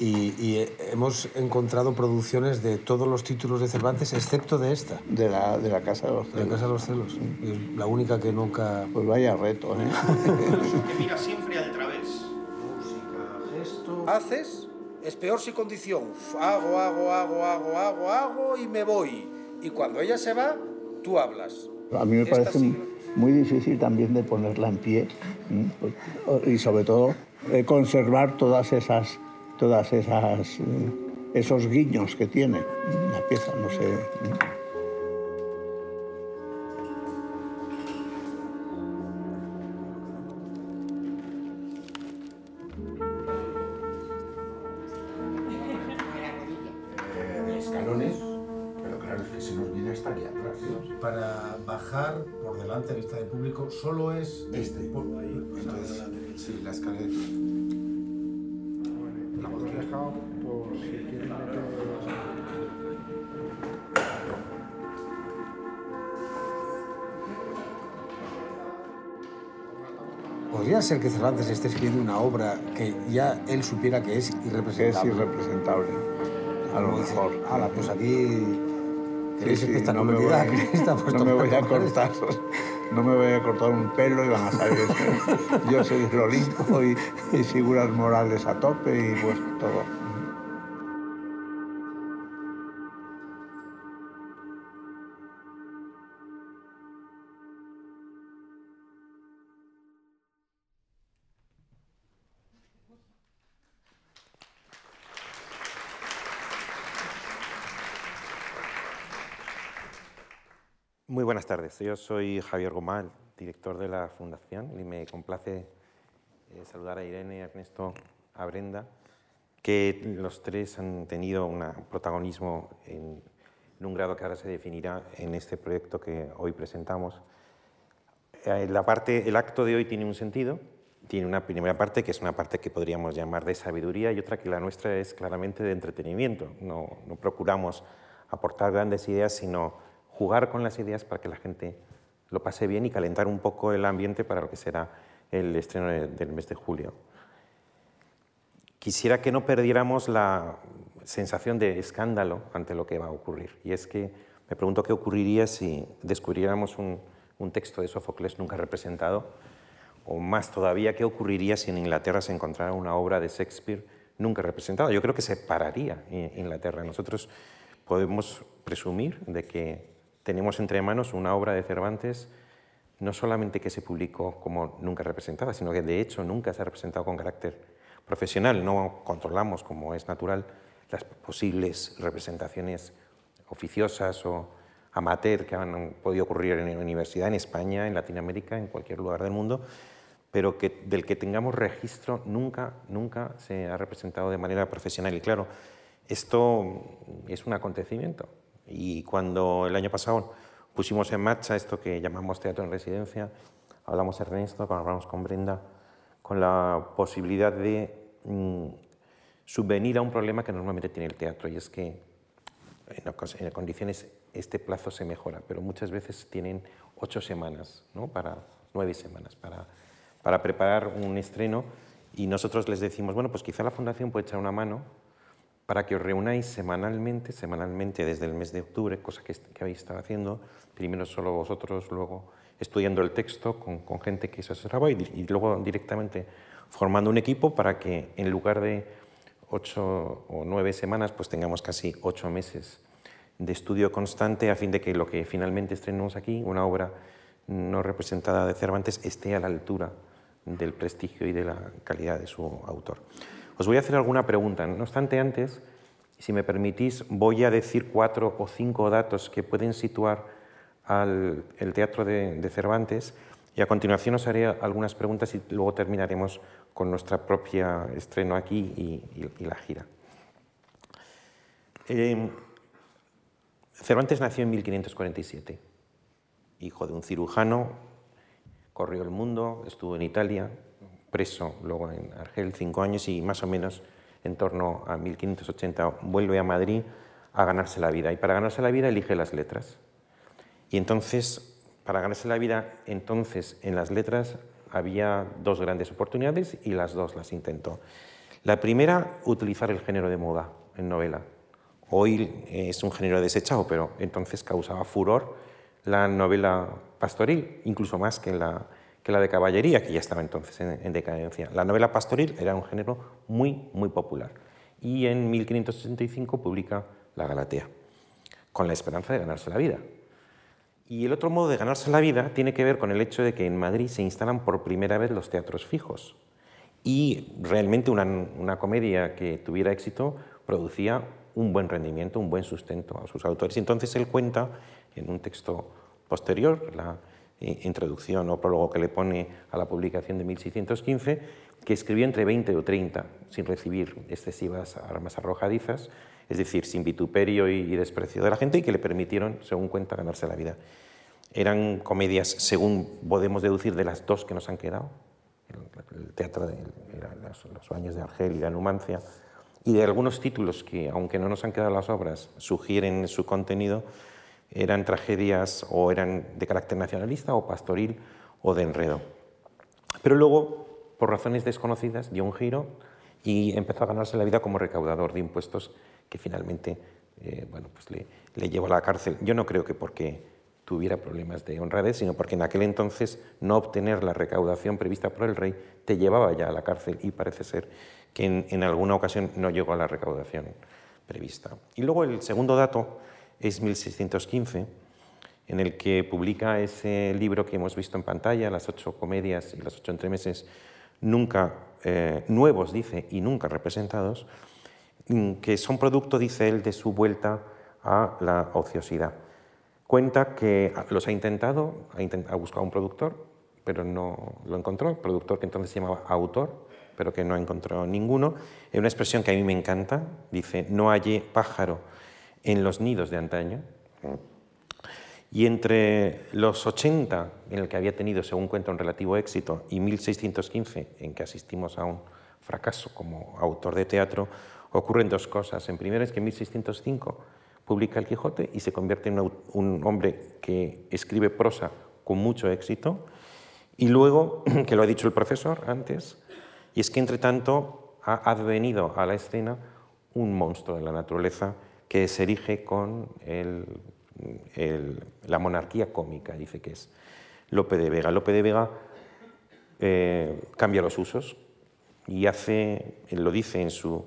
y, hemos encontrado producciones de todos los títulos de Cervantes, excepto de esta. De la, de la Casa de los Celos. De la Casa de los Celos. Y la única que nunca... Pues vaya reto, ¿eh? que mira siempre al través. Música, gesto... ¿Haces? Es peor si condición. Hago, hago, hago, hago, hago, hago y me voy. Y cuando ella se va, tú hablas. A mí me parece muy difícil también de ponerla en pie y sobre todo eh, conservar todas esas, todas esas, eh, esos guiños que tiene la pieza, no sé. Delante, vista del público, solo es este. ahí, Entonces, sí, la escalera. Hemos dejado por si quieren meter. ¿Podría ser que Cervantes esté escribiendo una obra que ya él supiera que es irrepresentable? Es irrepresentable, a lo mejor. Ala, pues aquí Sí, sí, no me voy, a, no me voy a cortar, no me voy a cortar un pelo y van a saber. Yo soy el Olimpo y, y figuras morales a tope y pues todo. Tardes. Yo soy Javier Gomal, director de la Fundación, y me complace eh, saludar a Irene, a Ernesto, a Brenda, que los tres han tenido un protagonismo en, un grado que ahora se definirá en este proyecto que hoy presentamos. Eh, la parte, el acto de hoy tiene un sentido, tiene una primera parte que es una parte que podríamos llamar de sabiduría y otra que la nuestra es claramente de entretenimiento. No, no procuramos aportar grandes ideas, sino jugar con las ideas para que la gente lo pase bien y calentar un poco el ambiente para lo que será el estreno del mes de julio. Quisiera que no perdiéramos la sensación de escándalo ante lo que va a ocurrir. Y es que me pregunto qué ocurriría si descubriéramos un, un texto de Sófocles nunca representado, o más todavía, qué ocurriría si en Inglaterra se encontrara una obra de Shakespeare nunca representada. Yo creo que se pararía Inglaterra. Nosotros podemos presumir de que tenemos entre manos una obra de Cervantes no solamente que se publicó como nunca representada, sino que de hecho nunca se ha representado con carácter profesional, no controlamos, como es natural, las posibles representaciones oficiosas o amateur que han podido ocurrir en la universidad, en España, en Latinoamérica, en cualquier lugar del mundo, pero que, del que tengamos registro nunca, nunca se ha representado de manera profesional. Y claro, esto es un acontecimiento. Y cuando el año pasado pusimos en marcha esto que llamamos teatro en residencia, hablamos Ernesto, hablamos con Brenda, con la posibilidad de Mm, subvenir a un problema que normalmente tiene el teatro y es que en condiciones este plazo se mejora, pero muchas veces tienen ocho semanas, ¿no? para nueve semanas, para, para preparar un estreno y nosotros les decimos, bueno, pues quizá la Fundación puede echar una mano para que os reunáis semanalmente, semanalmente desde el mes de octubre, cosa que, que habéis estado haciendo, primero solo vosotros, luego estudiando el texto con, gente que se asesoraba y, y luego directamente formando un equipo para que en lugar de ocho o nueve semanas, pues tengamos casi ocho meses de estudio constante a fin de que lo que finalmente estrenemos aquí, una obra no representada de Cervantes, esté a la altura del prestigio y de la calidad de su autor. Os voy a hacer alguna pregunta. No obstante, antes, si me permitís, voy a decir cuatro o cinco datos que pueden situar al el teatro de, Cervantes y a continuación os haré algunas preguntas y luego terminaremos con nuestra propia estreno aquí y, la gira. Eh, Cervantes nació en 1547, hijo de un cirujano, corrió el mundo, estuvo en Italia, preso luego en Argel cinco años y más o menos en torno a 1580 vuelve a Madrid a ganarse la vida. Y para ganarse la vida elige las letras. Y entonces, para ganarse la vida, entonces en las letras había dos grandes oportunidades y las dos las intentó. La primera, utilizar el género de moda en novela. Hoy es un género desechado, pero entonces causaba furor la novela pastoril, incluso más que la, la de caballería, que ya estaba entonces en, en, decadencia. La novela pastoril era un género muy, muy popular. Y en 1565 publica La Galatea, con la esperanza de ganarse la vida. Y el otro modo de ganarse la vida tiene que ver con el hecho de que en Madrid se instalan por primera vez los teatros fijos. Y realmente una, comedia que tuviera éxito producía un buen rendimiento, un buen sustento a sus autores. Entonces él cuenta en un texto posterior, la introducción o prólogo que le pone a la publicación de 1615, que escribió entre 20 o 30 sin recibir excesivas armas arrojadizas es decir, sin vituperio y desprecio de la gente y que le permitieron, según cuenta, ganarse la vida. Eran comedias, según podemos deducir, de las dos que nos han quedado, el teatro de los, baños de Argel y la Numancia, y de algunos títulos que, aunque no nos han quedado las obras, sugieren su contenido, eran tragedias o eran de carácter nacionalista o pastoril o de enredo. Pero luego, por razones desconocidas, dio un giro y empezó a ganarse la vida como recaudador de impuestos que finalmente eh, bueno, pues le, le, llevó a la cárcel. Yo no creo que porque tuviera problemas de honradez, sino porque en aquel entonces no obtener la recaudación prevista por el rey te llevaba ya a la cárcel y parece ser que en, en alguna ocasión no llegó a la recaudación prevista. Y luego el segundo dato es 1615, en el que publica ese libro que hemos visto en pantalla, Las ocho comedias y las ocho entremeses, nunca eh, nuevos, dice, y nunca representados, Mm, que son producto, dice él, de su vuelta a la ociosidad. Cuenta que los ha intentado, ha, buscado un productor, pero no lo encontró, productor que entonces se llamaba autor, pero que no encontró ninguno. Es una expresión que a mí me encanta, dice, no hallé pájaro en los nidos de antaño. Y entre los 80, en el que había tenido, según cuenta, un relativo éxito, y 1615, en que asistimos a un fracaso como autor de teatro, ocurren dos cosas. En primer es que en 1605 publica El Quijote y se convierte en un hombre que escribe prosa con mucho éxito. Y luego, que lo ha dicho el profesor antes, y es que entre tanto ha advenido a la escena un monstruo de la naturaleza que se erige con la monarquía cómica, dice que es Lope de Vega. Lope de Vega eh, cambia los usos y hace, lo dice en su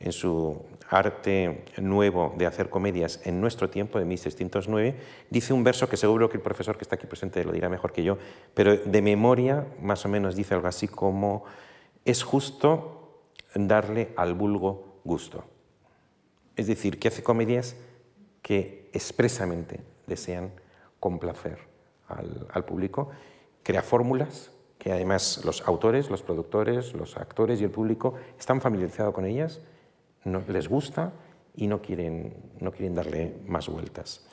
en su arte nuevo de hacer comedias en nuestro tiempo, de 1609, dice un verso que seguro que el profesor que está aquí presente lo dirá mejor que yo, pero de memoria más o menos dice algo así como, es justo darle al vulgo gusto. Es decir, que hace comedias que expresamente desean complacer al, público, crea fórmulas que además los autores, los productores, los actores y el público están familiarizados con ellas no les gusta y no quieren, no quieren darle más vueltas.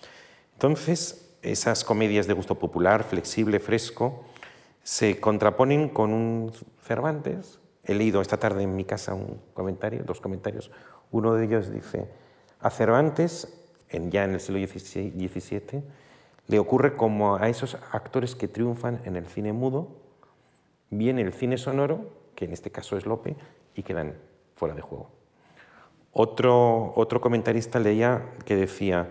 Entonces, esas comedias de gusto popular, flexible, fresco, se contraponen con un Cervantes. He leído esta tarde en mi casa un comentario, dos comentarios. Uno de ellos dice, a Cervantes, ya en el siglo XVII, le ocurre como a esos actores que triunfan en el cine mudo, viene el cine sonoro, que en este caso es Lope, y quedan fuera de juego. Otro, otro comentarista leía que decía,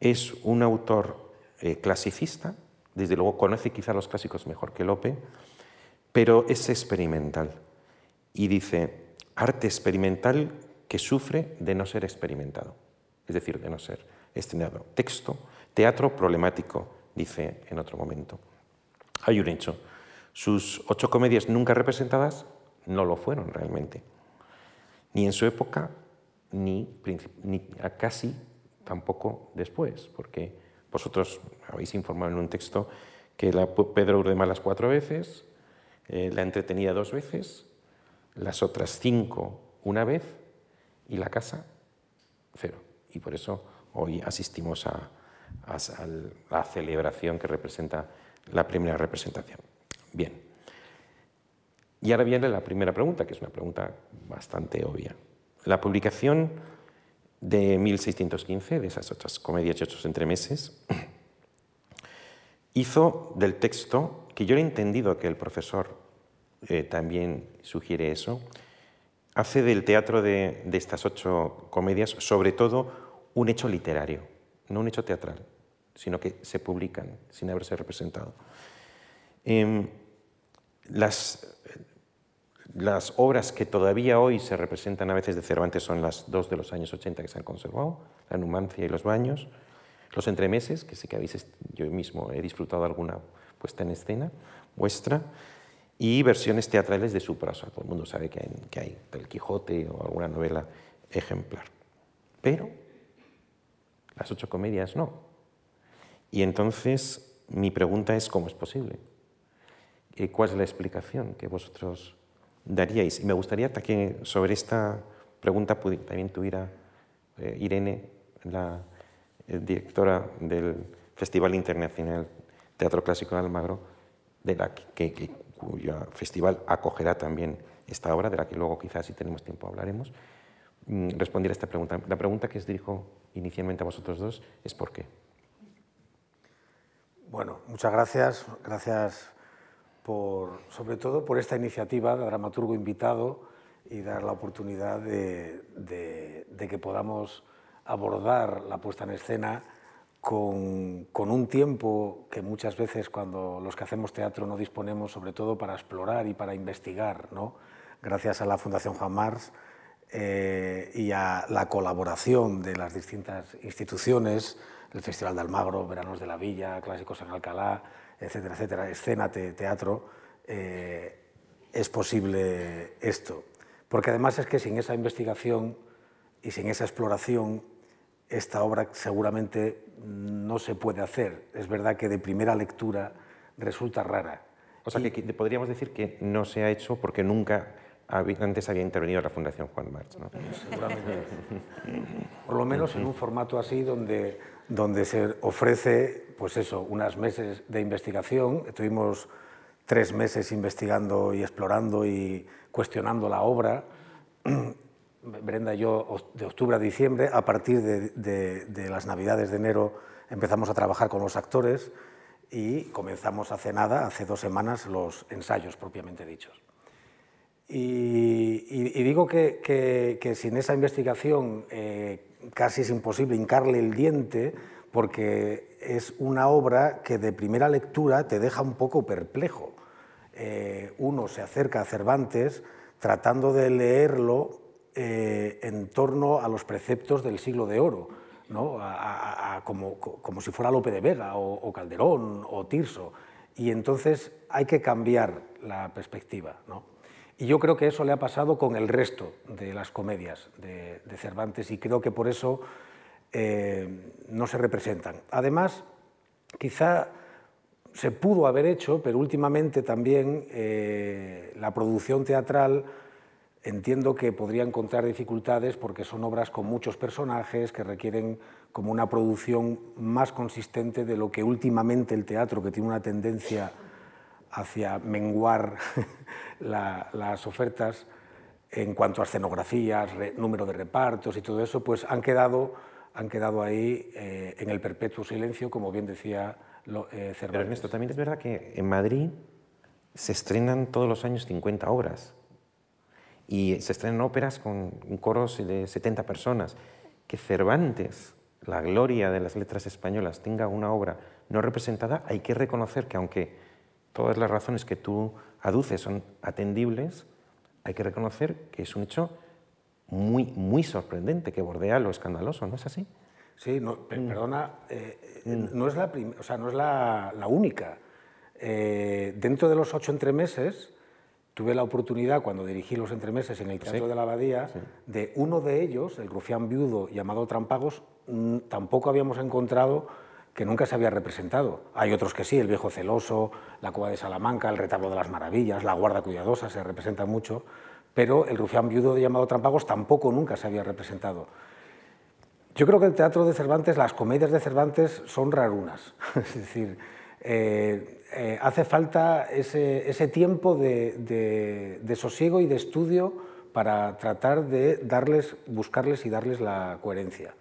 es un autor eh, clasicista, desde luego conoce quizá los clásicos mejor que Lope, pero es experimental. Y dice, arte experimental que sufre de no ser experimentado, es decir, de no ser estrenado. Texto, teatro problemático, dice en otro momento. Hay un hecho, sus ocho comedias nunca representadas no lo fueron realmente, ni en su época ni, casi tampoco después, porque vosotros habéis informado en un texto que la Pedro Urdema las cuatro veces, eh, la entretenida dos veces, las otras cinco una vez y la casa cero. Y por eso hoy asistimos a, a la celebración que representa la primera representación. Bien. Y ahora viene la primera pregunta, que es una pregunta bastante obvia. La publicación de 1615, de esas otras comedias y otros entremeses, hizo del texto, que yo he entendido que el profesor eh, también sugiere eso, hace del teatro de, estas ocho comedias sobre todo un hecho literario, no un hecho teatral, sino que se publican sin haberse representado. Em, las obras que todavía hoy se representan a veces de Cervantes son las dos de los años 80 que se han conservado, La Numancia y Los Baños, Los Entremeses, que sé que habéis, yo mismo he disfrutado alguna puesta en escena vuestra, y versiones teatrales de su prosa. Todo el mundo sabe que hay, que hay El Quijote o alguna novela ejemplar. Pero las ocho comedias no. Y entonces mi pregunta es, ¿cómo es posible? ¿Cuál es la explicación que vosotros daríais? Y me gustaría que sobre esta pregunta también tuviera eh, Irene, la eh, directora del Festival Internacional Teatro Clásico de Almagro, de la que, cuyo festival acogerá también esta obra, de la que luego quizás si tenemos tiempo hablaremos, mm, responder a esta pregunta. La pregunta que os dirijo inicialmente a vosotros dos es ¿por qué? Bueno, muchas gracias. Gracias sobre todo por esta iniciativa de dramaturgo invitado y dar la oportunidad de, que podamos abordar la puesta en escena con, un tiempo que muchas veces cuando los que hacemos teatro no disponemos, sobre todo para explorar y para investigar, ¿no? gracias a la Fundación Juan Mars eh, y a la colaboración de las distintas instituciones, el Festival de Almagro, Veranos de la Villa, Clásicos en Alcalá, etcétera, etcétera, escena, teatro, eh, es posible esto. Porque además es que sin esa investigación y sin esa exploración, esta obra seguramente no se puede hacer. Es verdad que de primera lectura resulta rara. O sea, que podríamos decir que no se ha hecho porque nunca antes había intervenido la Fundación Juan March. ¿no? Seguramente. Por lo menos en un formato así donde, donde se ofrece, pues eso, unas meses de investigación. Tuvimos tres meses investigando y explorando y cuestionando la obra. Brenda y yo, de octubre a diciembre. A partir de, las Navidades de enero empezamos a trabajar con los actores y comenzamos hace nada, hace dos semanas, los ensayos propiamente dichos. Y, digo que, sin esa investigación eh, casi es imposible hincarle el diente porque es una obra que de primera lectura te deja un poco perplejo. Eh, uno se acerca a Cervantes tratando de leerlo eh, en torno a los preceptos del siglo de oro, ¿no? como, como, si fuera Lope de Vega o, Calderón o Tirso. Y entonces hay que cambiar la perspectiva. ¿no? Y yo creo que eso le ha pasado con el resto de las comedias de, Cervantes y creo que por eso eh, no se representan. Además, quizá se pudo haber hecho, pero últimamente también eh, la producción teatral entiendo que podría encontrar dificultades porque son obras con muchos personajes que requieren como una producción más consistente de lo que últimamente el teatro, que tiene una tendencia hacia menguar las ofertas en cuanto a escenografías, número de repartos y todo eso, pues han quedado, han quedado ahí eh, en el perpetuo silencio, como bien decía lo, eh, Cervantes. Pero Ernesto, también es verdad que en Madrid se estrenan todos los años 50 obras y se estrenan óperas con coros de 70 personas. Que Cervantes, la gloria de las letras españolas, tenga una obra no representada, hay que reconocer que aunque todas las razones que tú aduces son atendibles, hay que reconocer que es un hecho muy, muy sorprendente, que bordea lo escandaloso, ¿no es así? Sí, no, mm. perdona, eh, mm. no es la, o sea, no es la, única. Eh, dentro de los ocho entremeses, tuve la oportunidad, cuando dirigí los entremeses en el Teatro de la Abadía, de uno de ellos, el rufián viudo llamado Trampagos, mm, tampoco habíamos encontrado que nunca se había representado. Hay otros que sí, el viejo celoso, la cueva de Salamanca, el retablo de las maravillas, la guarda cuidadosa, se representan mucho, pero el rufián viudo llamado Trampagos tampoco nunca se había representado. Yo creo que el teatro de Cervantes, las comedias de Cervantes son rarunas. es decir, eh, eh, hace falta ese, tiempo de, sosiego y de estudio para tratar de darles, buscarles y darles la coherencia.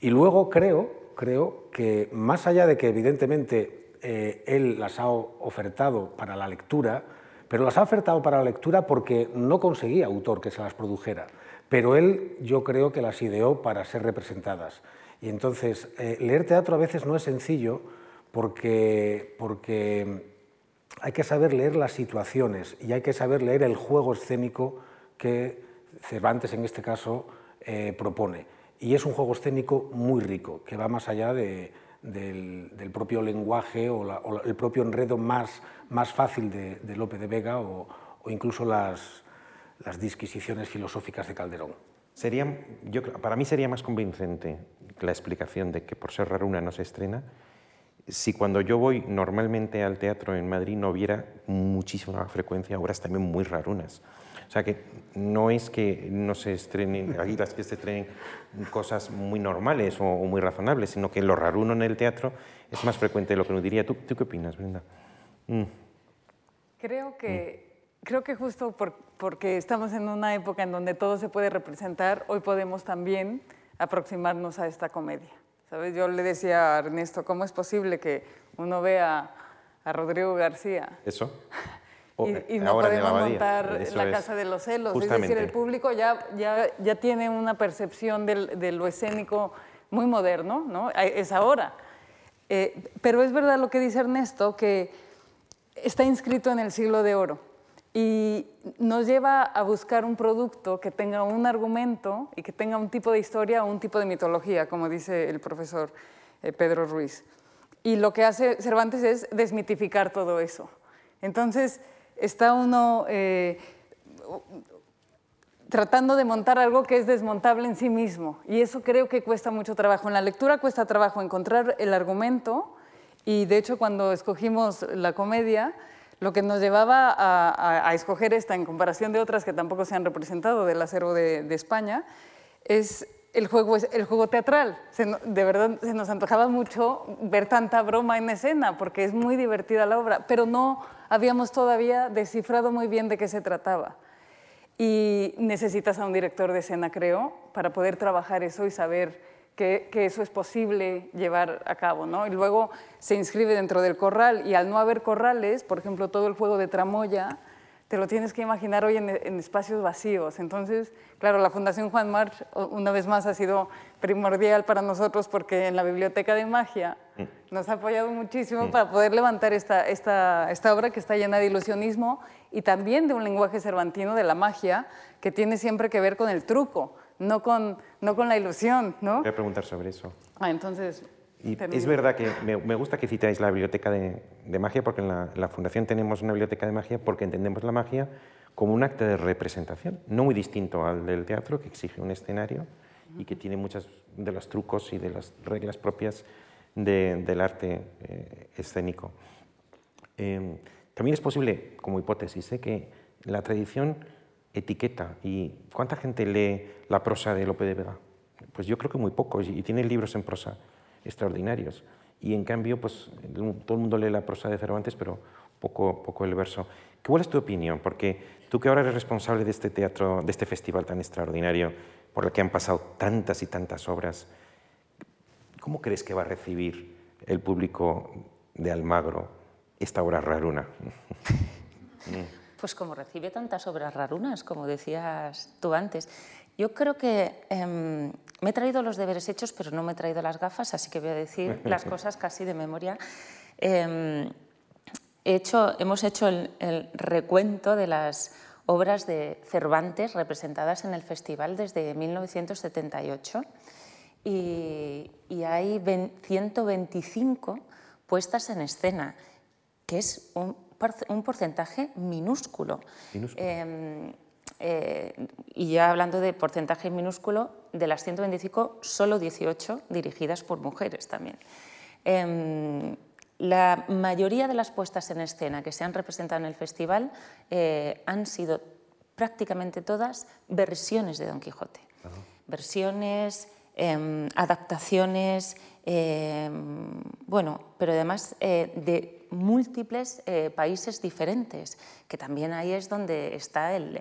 Y luego creo, creo que más allá de que evidentemente eh, él las ha ofertado para la lectura, pero las ha ofertado para la lectura porque no conseguía autor que se las produjera pero él yo creo que las ideó para ser representadas. Y entonces, eh, leer teatro a veces no es sencillo porque, hay que saber leer las situaciones y hay que saber leer el juego escénico que Cervantes en este caso eh, propone. Y es un juego escénico muy rico, que va más allá del, propio lenguaje o, el propio enredo más, fácil de, Lope de Vega o incluso las, disquisiciones filosóficas de Calderón. Sería, para mí sería más convincente la explicación de que por ser raruna no se estrena si cuando yo voy normalmente al teatro en Madrid no hubiera muchísima frecuencia obras también muy rarunas. O sea que no es que no se estrenen, aquí las que se estrenen cosas muy normales o, muy razonables, sino que lo raruno en el teatro es más frecuente de lo que uno diría. ¿Tú, qué opinas, Brenda? Mm. Creo que creo que justo porque estamos en una época en donde todo se puede representar, hoy podemos también aproximarnos a esta comedia. ¿Sabes? Yo le decía a Ernesto, ¿cómo es posible que uno vea a Rodrigo García? Eso. y, no podemos montar la Casa de los Celos. Es decir, el público ya, ya, ya tiene una percepción de lo escénico muy moderno, ¿no? Es ahora. Eh, pero es verdad lo que dice Ernesto, que está inscrito en el siglo de oro y nos lleva a buscar un producto que tenga un argumento y que tenga un tipo de historia o un tipo de mitología, como dice el profesor eh, Pedro Ruiz. Y lo que hace Cervantes es desmitificar todo eso. Entonces, está uno eh, tratando de montar algo que es desmontable en sí mismo. Y eso creo que cuesta mucho trabajo. En la lectura cuesta trabajo encontrar el argumento. Y de hecho, cuando escogimos la comedia, lo que nos llevaba a, escoger esta en comparación de otras que tampoco se han representado del acervo de, España es el juego, teatral. de verdad se nos antojaba mucho ver tanta broma en escena porque es muy divertida la obra, pero no habíamos todavía descifrado muy bien de qué se trataba. y necesitas a un director de escena, creo, para poder trabajar eso y saber que, eso es posible llevar a cabo. ¿no? Y luego se inscribe dentro del corral y al no haber corrales, por ejemplo, todo el juego de tramoya, te lo tienes que imaginar hoy en, espacios vacíos. Entonces, claro, la Fundación Juan March, una vez más, ha sido primordial para nosotros porque en la Biblioteca de Magia mm. nos ha apoyado muchísimo mm. para poder levantar esta, esta, esta obra que está llena de ilusionismo y también de un lenguaje cervantino de la magia que tiene siempre que ver con el truco, no con, no con la ilusión. ¿no? Voy a preguntar sobre eso. Ah, entonces, y es verdad que me, gusta que citáis la biblioteca de, magia, porque en la, Fundación tenemos una biblioteca de magia porque entendemos la magia como un acto de representación, no muy distinto al del teatro, que exige un escenario y que tiene muchos de los trucos y de las reglas propias del arte eh, escénico. Em, también es posible, como hipótesis, ¿eh? que la tradición etiqueta. ¿Y cuánta gente lee la prosa de Lope de Vega? Pues yo creo que muy pocos, y tiene libros en prosa extraordinarios. Y en cambio, pues todo el mundo lee la prosa de Cervantes, pero poco, poco el verso. ¿Cuál es tu opinión? Porque tú que ahora eres responsable de este teatro, de este festival tan extraordinario, por el que han pasado tantas y tantas obras, ¿cómo crees que va a recibir el público de Almagro esta obra raruna? Pues como recibe tantas obras rarunas, como decías tú antes. Yo creo que em, me he traído los deberes hechos, pero no me he traído las gafas, así que voy a decir las cosas casi de memoria. Em, hecho, hemos hecho el, recuento de las obras de Cervantes representadas en el festival desde 1978 y, hay 125 puestas en escena, que es un, porcentaje minúsculo. Em, eh, y ya hablando de porcentaje minúsculo, de las 125, solo 18 dirigidas por mujeres también. Em, la mayoría de las puestas en escena que se han representado en el festival eh, han sido prácticamente todas versiones de Don Quijote. Versiones, em, adaptaciones, bueno, pero además eh, de múltiples países diferentes, que también ahí es donde está el,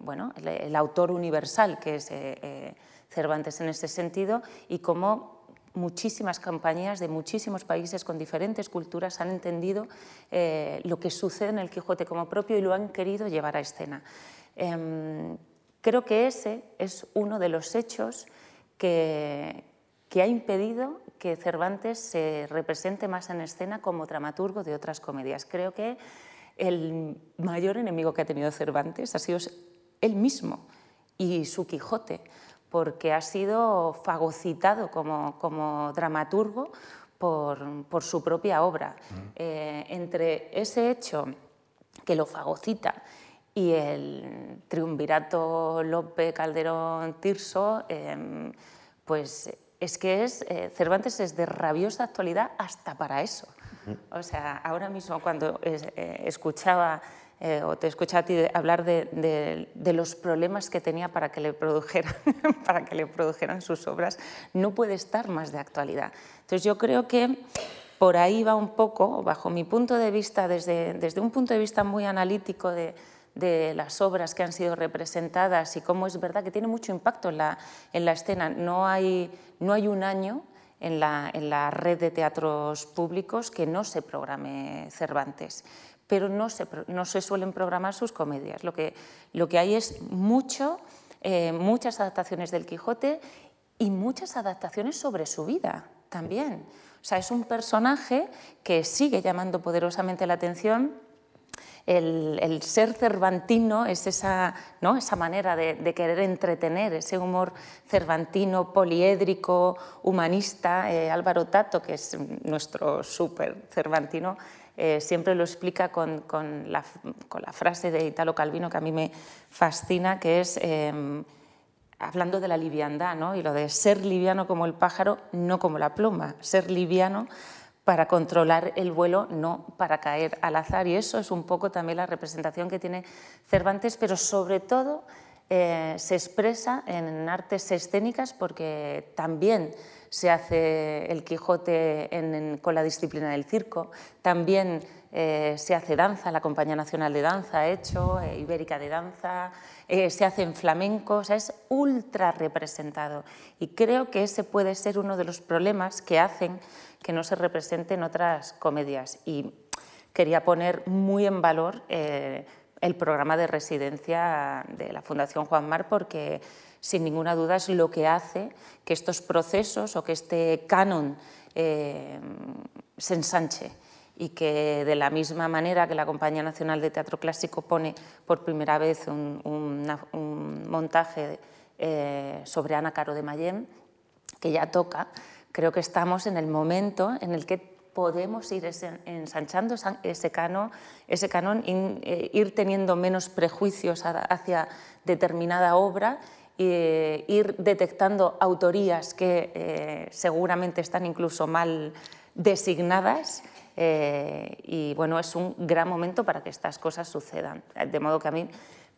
bueno, el, autor universal que es eh, eh, Cervantes en ese sentido y cómo muchísimas compañías de muchísimos países con diferentes culturas han entendido eh, lo que sucede en el Quijote como propio y lo han querido llevar a escena. Em, creo que ese es uno de los hechos que, que ha impedido que Cervantes se represente más en escena como dramaturgo de otras comedias. Creo que el mayor enemigo que ha tenido Cervantes ha sido él mismo y su Quijote, porque ha sido fagocitado como, dramaturgo por, su propia obra. Eh, entre ese hecho que lo fagocita y el triunvirato Lope Calderón Tirso, em, pues es que es, eh, Cervantes es de rabiosa actualidad hasta para eso. O sea, ahora mismo cuando eh, escuchaba eh, o te escuchaba a ti hablar de, los problemas que tenía para que, le produjeran, para que le produjeran sus obras, no puede estar más de actualidad. Entonces yo creo que por ahí va un poco, bajo mi punto de vista, desde, desde un punto de vista muy analítico de, de las obras que han sido representadas y cómo es verdad que tiene mucho impacto en la, en la escena. No hay, no hay un año en la, red de teatros públicos que no se programe Cervantes, pero no se, no se suelen programar sus comedias. Lo que, lo que hay es mucho, eh, muchas adaptaciones del Quijote y muchas adaptaciones sobre su vida también. O sea, es un personaje que sigue llamando poderosamente la atención el, ser cervantino es esa, ¿no? esa manera de, querer entretener, ese humor cervantino, poliédrico, humanista. Eh, Álvaro Tato, que es nuestro súper cervantino, eh, siempre lo explica con, la, frase de Italo Calvino que a mí me fascina, que es... Em, hablando de la liviandad ¿no? y lo de ser liviano como el pájaro, no como la pluma, ser liviano para controlar el vuelo, no para caer al azar. Y eso es un poco también la representación que tiene Cervantes, pero sobre todo eh, se expresa en artes escénicas porque también se hace el Quijote con la disciplina del circo, también eh, se hace danza, la Compañía Nacional de Danza ha hecho, eh, Ibérica de Danza, se hace en flamenco, o sea, es ultra representado. Y creo que ese puede ser uno de los problemas que hacen que no se represente en otras comedias. Y quería poner muy en valor el programa de residencia de la Fundación Juan Mar porque sin ninguna duda es lo que hace que estos procesos o que este canon se ensanche y que de la misma manera que la Compañía Nacional de Teatro Clásico pone por primera vez un, montaje eh, sobre Ana Caro de Mayén, que ya toca, creo que estamos en el momento en el que podemos ir ensanchando ese canon, ese canon eh, ir teniendo menos prejuicios hacia determinada obra e ir detectando autorías que seguramente están incluso mal designadas eh, y bueno, es un gran momento para que estas cosas sucedan. De modo que a mí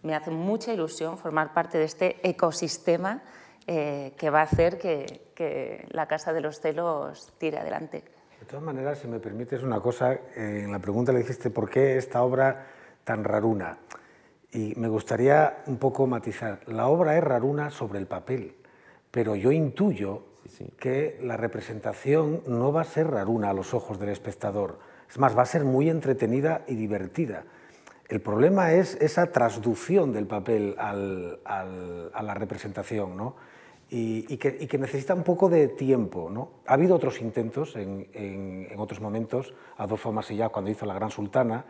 me hace mucha ilusión formar parte de este ecosistema eh, que va a hacer que, que, la Casa de los Celos tire adelante. De todas maneras, si me permites una cosa, eh, en la pregunta le dijiste por qué esta obra tan raruna. Y me gustaría un poco matizar. La obra es raruna sobre el papel, pero yo intuyo que la representación no va a ser raruna a los ojos del espectador. Es más, va a ser muy entretenida y divertida. El problema es esa traducción del papel a la representación, ¿no? Y, que, necesita un poco de tiempo. ¿no? Ha habido otros intentos en, otros momentos. Adolfo Masillá, cuando hizo La Gran Sultana,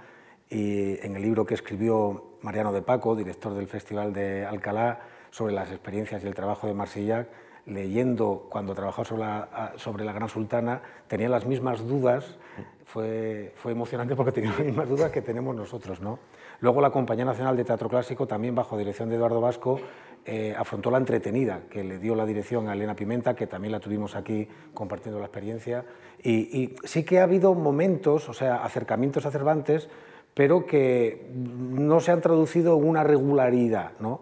y en el libro que escribió Mariano de Paco, director del Festival de Alcalá, sobre las experiencias y el trabajo de Marsillac, leyendo cuando trabajó sobre la, sobre la Gran Sultana, tenía las mismas dudas, fue, fue emocionante porque tenía las mismas dudas que tenemos nosotros. ¿no? Luego la Compañía Nacional de Teatro Clásico, también bajo dirección de Eduardo Vasco, eh, afrontó la entretenida, que le dio la dirección a Elena Pimenta, que también la tuvimos aquí compartiendo la experiencia. Y, sí que ha habido momentos, o sea, acercamientos a Cervantes, pero que no se han traducido en una regularidad. ¿no?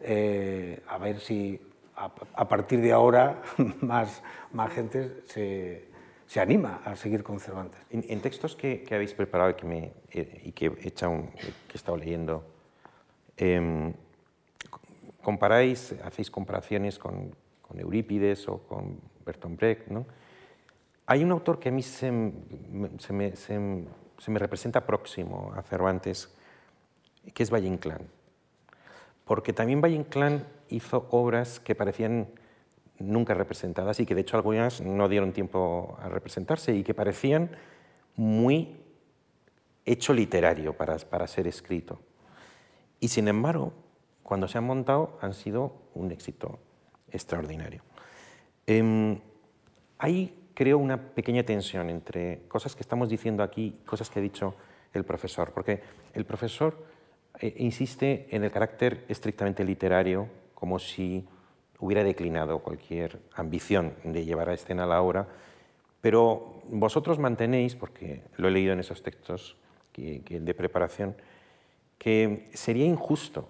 Eh, a ver si a, partir de ahora más, más gente se, se, anima a seguir con Cervantes. En, textos que, que, habéis preparado y que, me, eh, y que, he, que he estado leyendo, em, comparáis, hacéis comparaciones con, Eurípides o con Bertolt Brecht. ¿no? Hay un autor que a mí se, se, me, se, me, representa próximo a Cervantes, que es Valle Inclán. Porque también Valle Inclán hizo obras que parecían nunca representadas y que de hecho algunas no dieron tiempo a representarse y que parecían muy hecho literario para, para ser escrito. Y sin embargo, cuando se han montado han sido un éxito extraordinario. Eh, hay, creo, una pequeña tensión entre cosas que estamos diciendo aquí y cosas que ha dicho el profesor, porque el profesor eh, insiste en el carácter estrictamente literario como si hubiera declinado cualquier ambición de llevar a escena la obra, pero vosotros mantenéis, porque lo he leído en esos textos de preparación, que sería injusto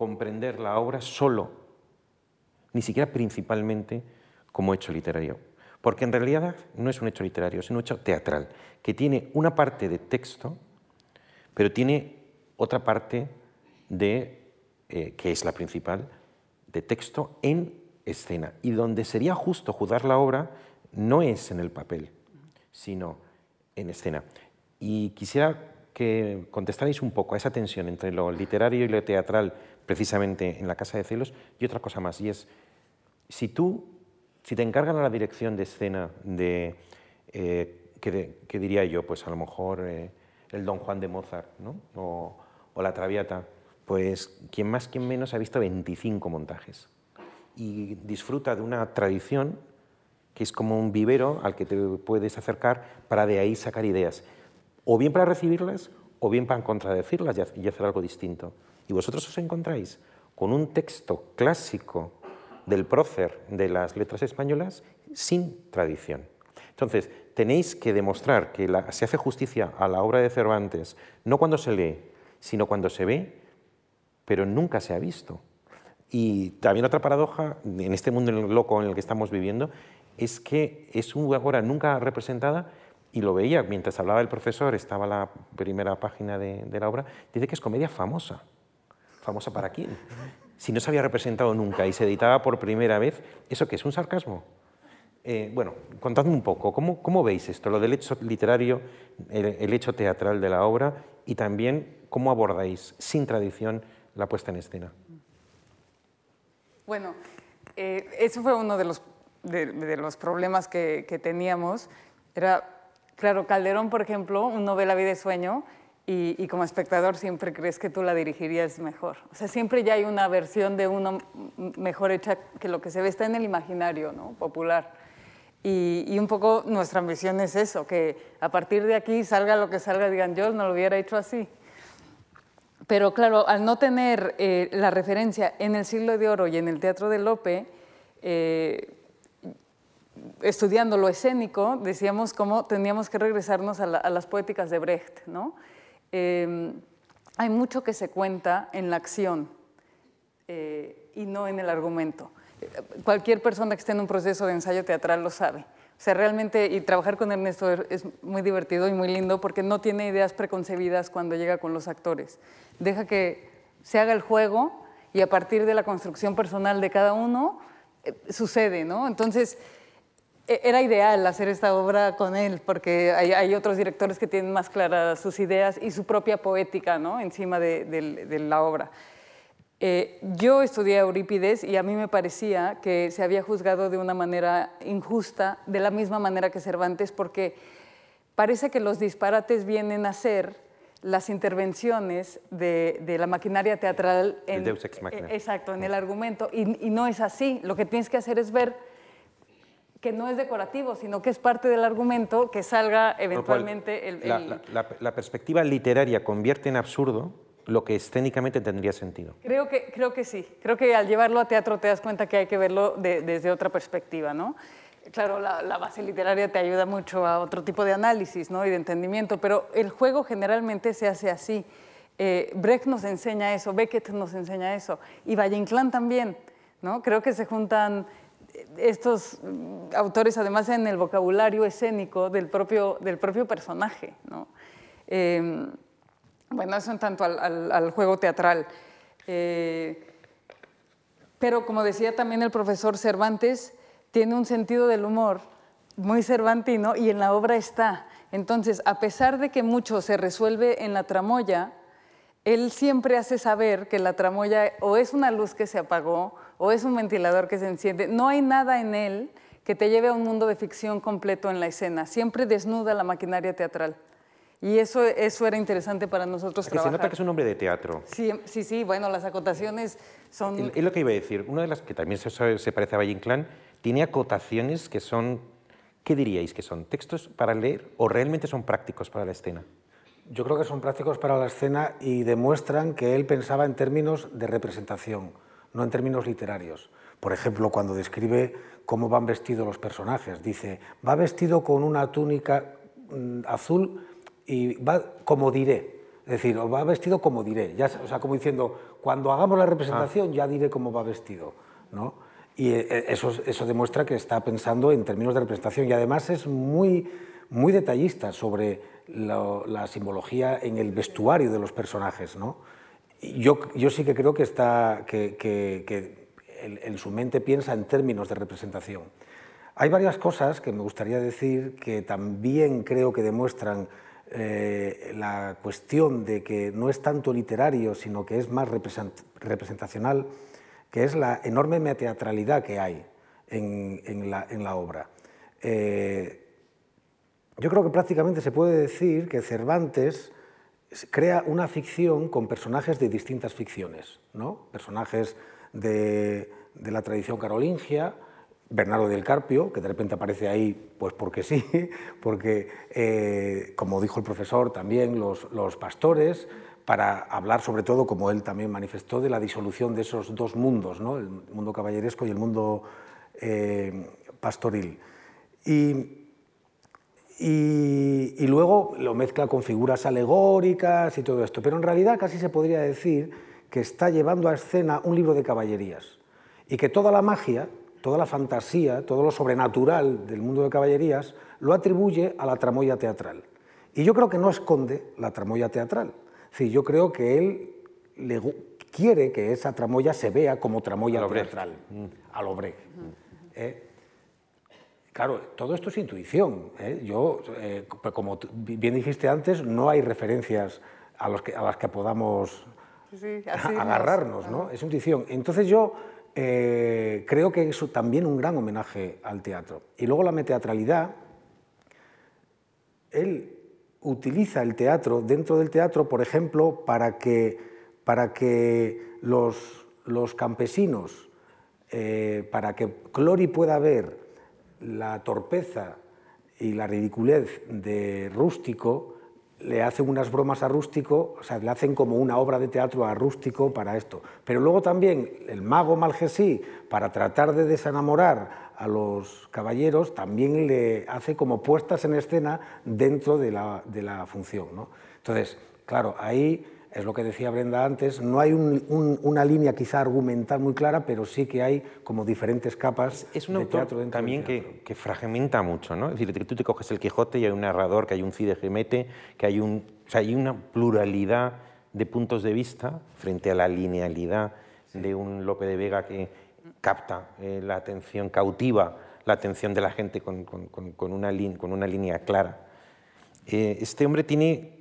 comprender la obra solo, ni siquiera principalmente, como hecho literario. Porque en realidad no es un hecho literario, es un hecho teatral, que tiene una parte de texto, pero tiene otra parte de eh, que es la principal, de texto en escena. Y donde sería justo juzgar la obra no es en el papel, sino en escena. Y quisiera que contestarais un poco a esa tensión entre lo literario y lo teatral, precisamente en la Casa de Celos, y otra cosa más, y es, si tú, si te encargan a la dirección de escena de, eh, diría yo, pues a lo mejor eh, el Don Juan de Mozart, ¿no? o, o la Traviata, pues quien más, quien menos ha visto 25 montajes y disfruta de una tradición que es como un vivero al que te puedes acercar para de ahí sacar ideas, o bien para recibirlas o bien para contradecirlas y hacer algo distinto. Y vosotros os encontráis con un texto clásico del prócer de las letras españolas sin tradición. Entonces, tenéis que demostrar que se hace justicia a la obra de Cervantes no cuando se lee, sino cuando se ve pero nunca se ha visto. Y también otra paradoja en este mundo loco en el que estamos viviendo es que es una obra nunca representada y lo veía mientras hablaba el profesor, estaba la primera página de, la obra, dice que es comedia famosa. ¿Famosa para quién? Si no se había representado nunca y se editaba por primera vez, ¿eso qué es? ¿Un sarcasmo? Eh, bueno, contadme un poco, ¿cómo, ¿cómo, veis esto, lo del hecho literario, el, hecho teatral de la obra y también cómo abordáis, sin tradición, la puesta en escena? Bueno, eh, eso fue uno de los, de, los problemas que, teníamos. Era Claro, Calderón, por ejemplo, uno ve La vida de sueño y, como espectador siempre crees que tú la dirigirías mejor. O sea, siempre ya hay una versión de uno mejor hecha que lo que se ve está en el imaginario ¿no? popular. Y, un poco nuestra ambición es eso, que a partir de aquí salga lo que salga, digan, yo no lo hubiera hecho así. Pero claro, al no tener eh, la referencia en el siglo de oro y en el teatro de Lope, eh, estudiando lo escénico, decíamos cómo teníamos que regresarnos a, las poéticas de Brecht. ¿no? Em, hay mucho que se cuenta en la acción eh, y no en el argumento. Cualquier persona que esté en un proceso de ensayo teatral lo sabe. O sea, realmente, y trabajar con Ernesto es muy divertido y muy lindo porque no tiene ideas preconcebidas cuando llega con los actores. Deja que se haga el juego y a partir de la construcción personal de cada uno eh, sucede, ¿no? Entonces, era ideal hacer esta obra con él, porque hay, otros directores que tienen más claras sus ideas y su propia poética ¿no? encima de, la obra. Eh, yo estudié a Eurípides y a mí me parecía que se había juzgado de una manera injusta, de la misma manera que Cervantes, porque parece que los disparates vienen a ser las intervenciones de, la maquinaria teatral en, Deus ex machina. exacto, en el argumento, y, y no es así. Lo que tienes que hacer es ver que no es decorativo, sino que es parte del argumento que salga eventualmente el... La, perspectiva literaria convierte en absurdo lo que escénicamente tendría sentido. Creo que, creo que sí. Creo que al llevarlo a teatro te das cuenta que hay que verlo desde otra perspectiva, ¿no? Claro, la, base literaria te ayuda mucho a otro tipo de análisis ¿no? y de entendimiento, pero el juego generalmente se hace así. Eh, Brecht nos enseña eso, Beckett nos enseña eso, y Valle Inclán también. ¿no? Creo que se juntan estos mm, autores además en el vocabulario escénico del propio, del propio personaje. ¿no? Em, bueno, eso en tanto al, juego teatral. Eh, pero como decía también el profesor Cervantes, tiene un sentido del humor muy cervantino y en la obra está. Entonces, a pesar de que mucho se resuelve en la tramoya, él siempre hace saber que la tramoya o es una luz que se apagó o es un ventilador que se enciende. No hay nada en él que te lleve a un mundo de ficción completo en la escena. Siempre desnuda la maquinaria teatral. Y eso, eso era interesante para nosotros que Se nota que es un hombre de teatro. Sí, sí, sí bueno, las acotaciones son... Es lo que iba a decir. Una de las que también se, se parece a Valle Inclán, tiene acotaciones que son, ¿qué diríais que son? ¿Textos para leer o realmente son prácticos para la escena? Yo creo que son prácticos para la escena y demuestran que él pensaba en términos de representación, no en términos literarios. Por ejemplo, cuando describe cómo van vestidos los personajes, dice, va vestido con una túnica mm, azul y va como diré. Es decir, va vestido como diré. Ya, o sea, como diciendo, cuando hagamos la representación ah. ya diré cómo va vestido. ¿no? Y eh, eh, eso, eso demuestra que está pensando en términos de representación y además es muy, muy detallista sobre la, simbología en el vestuario de los personajes. ¿no? Yo, yo sí que creo que, está, que, que, en su mente piensa en términos de representación. Hay varias cosas que me gustaría decir que también creo que demuestran eh, la cuestión de que no es tanto literario, sino que es más representacional, que es la enorme teatralidad que hay en, en, la, en la, obra. Eh, yo creo que prácticamente se puede decir que Cervantes crea una ficción con personajes de distintas ficciones, ¿no? personajes de, la tradición carolingia, Bernardo del Carpio, que de repente aparece ahí, pues porque sí, porque, eh, como dijo el profesor, también los, pastores, para hablar sobre todo, como él también manifestó, de la disolución de esos dos mundos, ¿no? el mundo caballeresco y el mundo eh, pastoril. Y y, luego lo mezcla con figuras alegóricas y todo esto. Pero en realidad casi se podría decir que está llevando a escena un libro de caballerías y que toda la magia toda la fantasía, todo lo sobrenatural del mundo de caballerías, lo atribuye a la tramoya teatral. Y yo creo que no esconde la tramoya teatral. Sí, yo creo que él le quiere que esa tramoya se vea como tramoya teatral, mm. a Brecht. ¿eh? Claro, todo esto es intuición. ¿eh? Yo, eh, como bien dijiste antes, no hay referencias a, las que podamos agarrarnos, ¿no? Es intuición. Entonces yo creo que es también un gran homenaje al teatro. Y luego la meteatralidad, él utiliza el teatro, dentro del teatro, por ejemplo, para que, para que los, los campesinos, eh, para que Clori pueda ver la torpeza y la ridiculez de Rústico, le hacen unas bromas a Rústico, o sea, le hacen como una obra de teatro a Rústico para esto. Pero luego también el mago Malgesí, para tratar de desenamorar a los caballeros, también le hace como puestas en escena dentro de la, de la función. ¿no? Entonces, claro, ahí es lo que decía Brenda antes, no hay una línea quizá argumental muy clara, pero sí que hay como diferentes capas es un de teatro dentro también Que, que, fragmenta mucho, ¿no? Es decir, tú te coges el Quijote y hay un narrador, que hay un Cide Gemete, que hay, un, o sea, hay una pluralidad de puntos de vista frente a la linealidad de un Lope de Vega que capta eh, la atención, cautiva la atención de la gente con, con, con, una, con una, línea clara. Eh, este hombre tiene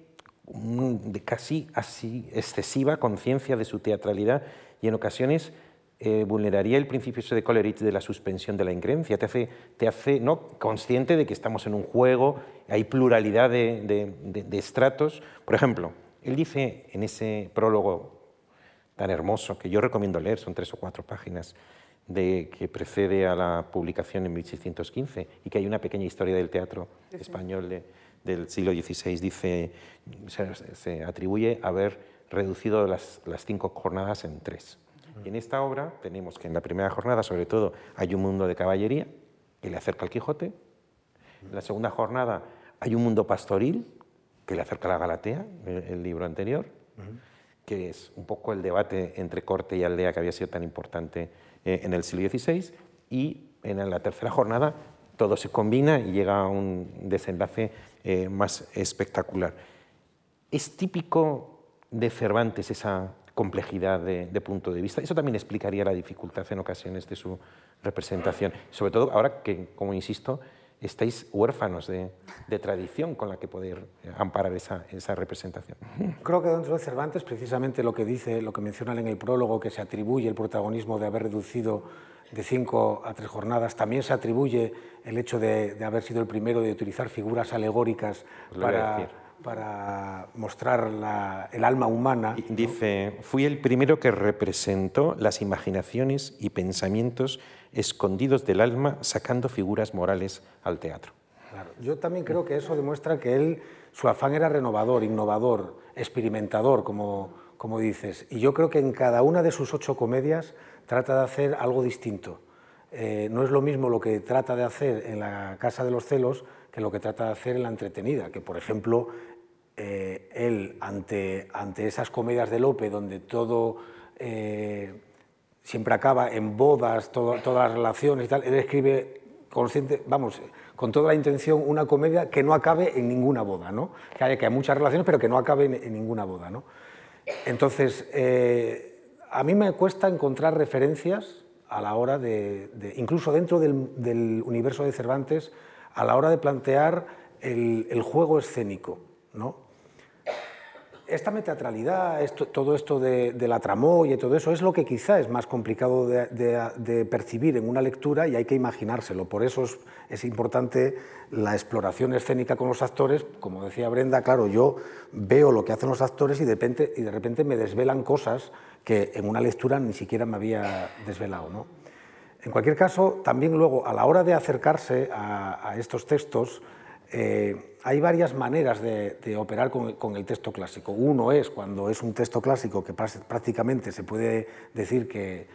de casi así excesiva conciencia de su teatralidad y en ocasiones eh, vulneraría el principio de Coleridge de la suspensión de la increencia. Te hace, te hace ¿no? consciente de que estamos en un juego, hay pluralidad de, de, estratos. Por ejemplo, él dice en ese prólogo tan hermoso que yo recomiendo leer, son tres o cuatro páginas, de, que precede a la publicación en 1615 y que hay una pequeña historia del teatro español de, del siglo XVI dice, se, atribuye haber reducido las, las, cinco jornadas en tres. Y en esta obra tenemos que en la primera jornada, sobre todo, hay un mundo de caballería que le acerca al Quijote. En la segunda jornada hay un mundo pastoril que le acerca a la Galatea, el, libro anterior, que es un poco el debate entre corte y aldea que había sido tan importante eh, en el siglo XVI. Y en la tercera jornada todo se combina y llega a un desenlace eh, más espectacular. Es típico de Cervantes esa complejidad de, punto de vista. Eso también explicaría la dificultad en ocasiones de su representación. Sobre todo ahora que, como insisto, estáis huérfanos de, tradición con la que poder amparar esa, representación. Creo que dentro de Cervantes, precisamente lo que dice, lo que mencionan en el prólogo, que se atribuye el protagonismo de haber reducido de cinco a tres jornadas. También se atribuye el hecho de, haber sido el primero de utilizar figuras alegóricas para, para, mostrar el alma humana. Dice, fui el primero que representó las imaginaciones y pensamientos escondidos del alma sacando figuras morales al teatro. Yo también creo que eso demuestra que él, su afán era renovador, innovador, experimentador, como, como dices. Y yo creo que en cada una de sus ocho comedias trata de hacer algo distinto. Eh, no es lo mismo lo que trata de hacer en la Casa de los Celos que lo que trata de hacer en la entretenida, que por ejemplo, eh, él ante, ante esas comedias de Lope donde todo eh, siempre acaba en bodas, todas las relaciones y tal, él escribe consciente, vamos, con toda la intención una comedia que no acabe en ninguna boda, ¿no? que, haya, que hay muchas relaciones pero que no acabe en, ninguna boda. ¿no? Entonces, a mí me cuesta encontrar referencias a la hora de, incluso dentro del, universo de Cervantes, a la hora de plantear el, juego escénico. ¿no? Esta metateatralidad, todo esto de, la tramoya y todo eso, es lo que quizá es más complicado de, percibir en una lectura y hay que imaginárselo. Por eso es, importante la exploración escénica con los actores. Como decía Brenda, claro, yo veo lo que hacen los actores y de repente, y de repente me desvelan cosas que en una lectura ni siquiera me había desvelado. ¿no? En cualquier caso, también luego, a la hora de acercarse a, estos textos, eh, hay varias maneras de, operar con, el texto clásico. Uno es cuando es un texto clásico que prácticamente se puede decir que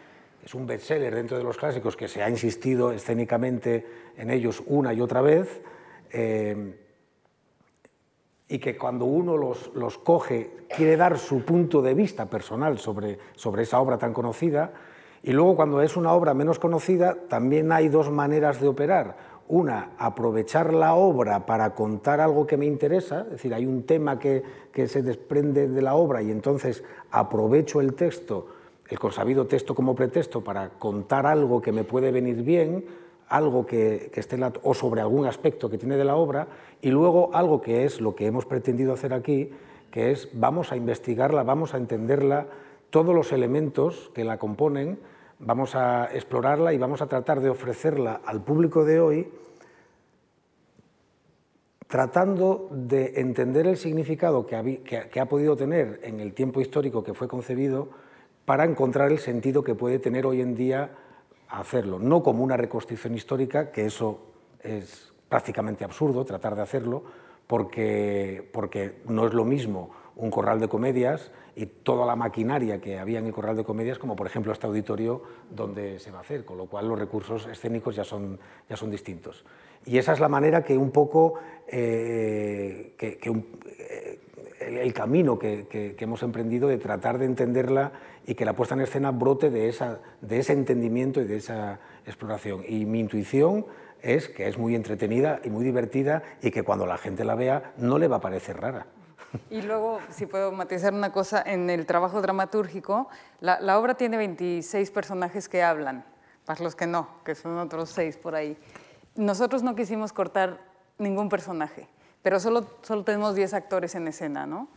es un bestseller dentro de los clásicos, que se ha insistido escénicamente en ellos una y otra vez. Eh, y que cuando uno los, los, coge quiere dar su punto de vista personal sobre, sobre esa obra tan conocida, Y luego cuando es una obra menos conocida, también hay dos maneras de operar. Una, aprovechar la obra para contar algo que me interesa, es decir, hay un tema que, que se desprende de la obra y entonces aprovecho el texto, el consabido texto como pretexto para contar algo que me puede venir bien, algo que, esté o sobre algún aspecto que tiene de la obra, y luego algo que es lo que hemos pretendido hacer aquí, que es vamos a investigarla, vamos a entenderla, todos los elementos que la componen, vamos a explorarla y vamos a tratar de ofrecerla al público de hoy tratando de entender el significado que ha, podido tener en el tiempo histórico que fue concebido para encontrar el sentido que puede tener hoy en día hacerlo, no como una reconstrucción histórica, que eso es prácticamente absurdo tratar de hacerlo, porque, no es lo mismo un corral de comedias y toda la maquinaria que había en el corral de comedias, como por ejemplo este auditorio donde se va a hacer, con lo cual los recursos escénicos ya son, ya son distintos. Y esa es la manera que un poco, eh, que, eh, el, camino que, hemos emprendido de tratar de entenderla y que la puesta en escena brote de, esa, de ese entendimiento y de esa exploración. Y mi intuición es que es muy entretenida y muy divertida y que cuando la gente la vea no le va a parecer rara. Y luego, si puedo matizar una cosa, en el trabajo dramatúrgico, la, obra tiene 26 personajes que hablan, para los que no, que son otros seis por ahí. Nosotros no quisimos cortar ningún personaje, pero solo, solo tenemos 10 actores en escena, ¿no?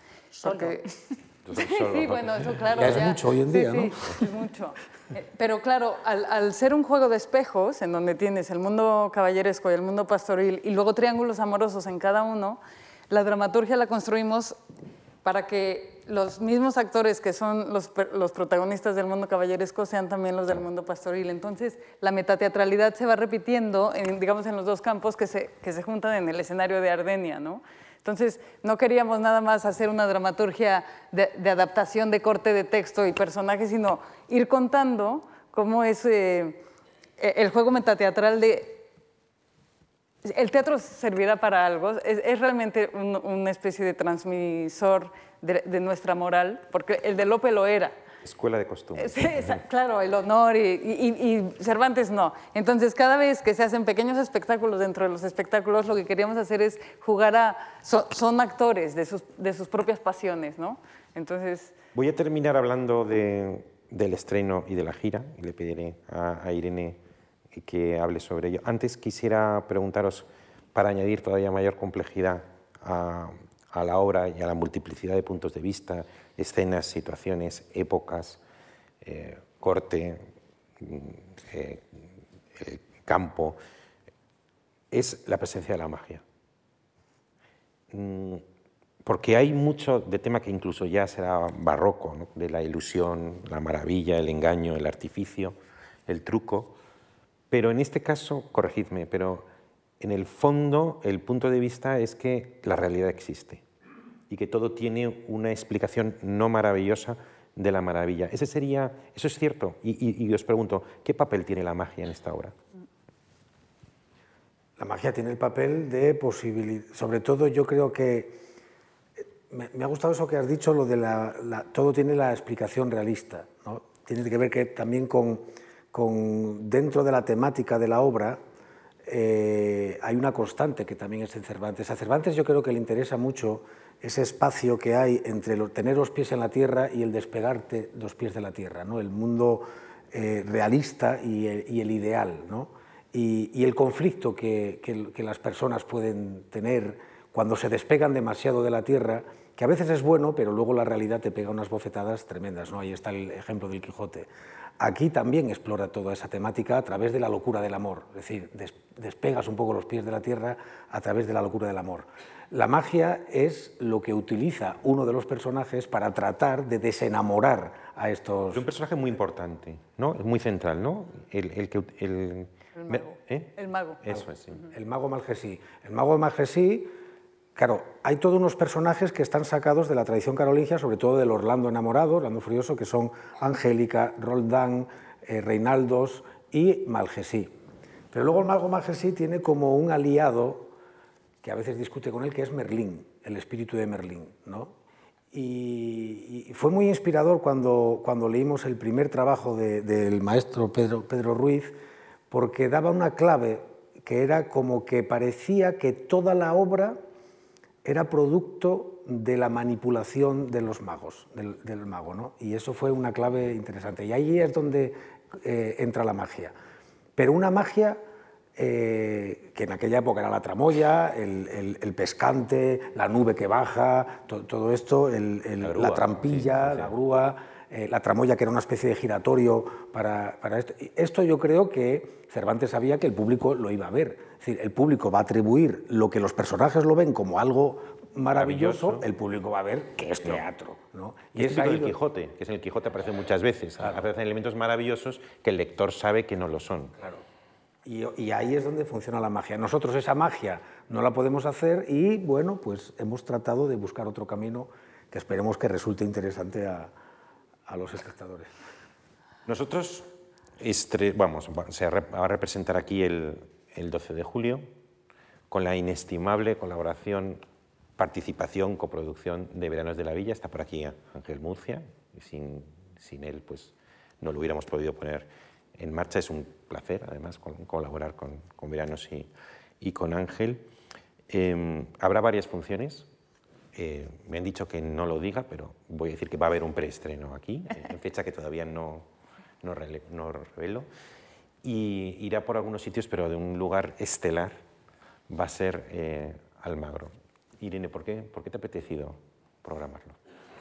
Porque... sí, bueno, eso claro. Ya es mucho hoy en día, ¿no? Sí, es mucho. Eh, pero claro, al, al, ser un juego de espejos, en donde tienes el mundo caballeresco y el mundo pastoril, y luego triángulos amorosos en cada uno, la dramaturgia la construimos para que los mismos actores que son los, protagonistas del mundo caballeresco sean también los del mundo pastoril. Entonces, la metateatralidad se va repitiendo, en, digamos, en los dos campos que se, que se juntan en el escenario de Ardenia, ¿no? Entonces, no queríamos nada más hacer una dramaturgia de, adaptación de corte de texto y personajes, sino ir contando cómo es eh, el juego metateatral de el teatro servirá para algo, es, realmente una especie de transmisor de, nuestra moral, porque el de Lope lo era. Escuela de costumbre. Sí, claro, el honor y, Cervantes no. Entonces, cada vez que se hacen pequeños espectáculos dentro de los espectáculos, lo que queríamos hacer es jugar a... son actores de sus, de sus, propias pasiones, ¿no? Entonces... Voy a terminar hablando del estreno y de la gira, y le pediré a Irene que hable sobre ello. Antes quisiera preguntaros, para añadir todavía mayor complejidad a, la obra y a la multiplicidad de puntos de vista, escenas, situaciones, épocas, eh, corte, mm, eh, campo, es la presencia de la magia. Mm, porque hay mucho de tema que incluso ya será barroco, de la ilusión, la maravilla, el engaño, el artificio, el truco, pero en este caso, corregidme, pero en el fondo el punto de vista es que la realidad existe y que todo tiene una explicación no maravillosa de la maravilla. Ese sería, eso es cierto. Y, os pregunto, ¿qué papel tiene la magia en esta obra? La magia tiene el papel de posibilidad. Sobre todo, yo creo que me, ha gustado eso que has dicho, lo de la, todo tiene la explicación realista. ¿no? Tiene que ver que también con con, dentro de la temática de la obra eh, hay una constante que también es en Cervantes. A Cervantes yo creo que le interesa mucho ese espacio que hay entre tener los pies en la tierra y el despegarte los pies de la tierra, ¿no? el mundo eh, realista y el, ideal, ¿no? y, el conflicto que, que, las personas pueden tener cuando se despegan demasiado de la tierra, que a veces es bueno, pero luego la realidad te pega unas bofetadas tremendas. ¿no? Ahí está el ejemplo del Quijote. Aquí también explora toda esa temática a través de la locura del amor, es decir, despegas un poco los pies de la tierra a través de la locura del amor. La magia es lo que utiliza uno de los personajes para tratar de desenamorar a estos... Es un personaje muy importante, ¿no? Es muy central, ¿no? El, el, el, mago. ¿eh? el mago. Eso es, sí. El mago Malgesí. El mago Malgesí Claro, hay todos unos personajes que están sacados de la tradición carolingia, sobre todo del Orlando enamorado, Orlando furioso, que son Angélica, Roldán, eh, Reinaldos y Malgesí. Pero luego el mago Malgesí tiene como un aliado, que a veces discute con él, que es Merlín, el espíritu de Merlín. ¿no? Y, fue muy inspirador cuando, cuando leímos el primer trabajo del maestro Pedro, Pedro Ruiz, porque daba una clave que era como que parecía que toda la obra era producto de la manipulación de los magos, del, mago, ¿no? Y eso fue una clave interesante. Y ahí es donde eh, entra la magia. Pero una magia eh, que en aquella época era la tramoya, el, pescante, la nube que baja, todo esto, la, trampilla, la grúa, eh, la tramoya que era una especie de giratorio para, esto. Esto yo creo que Cervantes sabía que el público lo iba a ver. Es decir, el público va a atribuir lo que los personajes lo ven como algo maravilloso, el público va a ver que es teatro. ¿no? Y, es, el Quijote, que es el Quijote aparece muchas veces. Aparecen elementos maravillosos que el lector sabe que no lo son. Claro. Y, ahí es donde funciona la magia. Nosotros esa magia no la podemos hacer y, bueno, pues hemos tratado de buscar otro camino que esperemos que resulte interesante a, los espectadores. Nosotros, vamos, se va a representar aquí el, 12 de julio con la inestimable colaboración, participación, coproducción de Veranos de la Villa. Está por aquí Ángel Murcia y sin, sin él pues no lo hubiéramos podido poner en marcha. Es un placer, además, colaborar con, con Veranos y, con Ángel. Em, habrá varias funciones. Eh, me han dicho que no lo diga, pero voy a decir que va a haber un preestreno aquí, en fecha que todavía no, no, revelo. Y irá por algunos sitios, pero de un lugar estelar va a ser eh, Almagro. Irene, ¿por qué, ¿por qué te ha apetecido programarlo?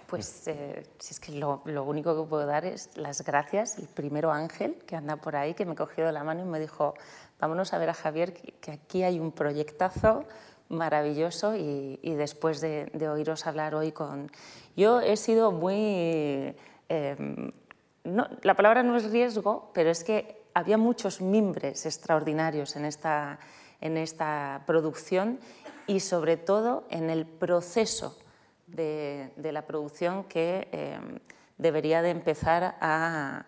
Pues eh, si es que lo, único que puedo dar es las gracias. El primero Ángel, que anda por ahí, que me cogió de la mano y me dijo, vámonos a ver a Javier, que, aquí hay un proyectazo maravilloso y, después de, oíros hablar hoy con... Yo he sido muy... Em, la palabra no es riesgo, pero es que había muchos mimbres extraordinarios en esta, en esta producción y sobre todo en el proceso de, la producción que eh, debería de empezar a,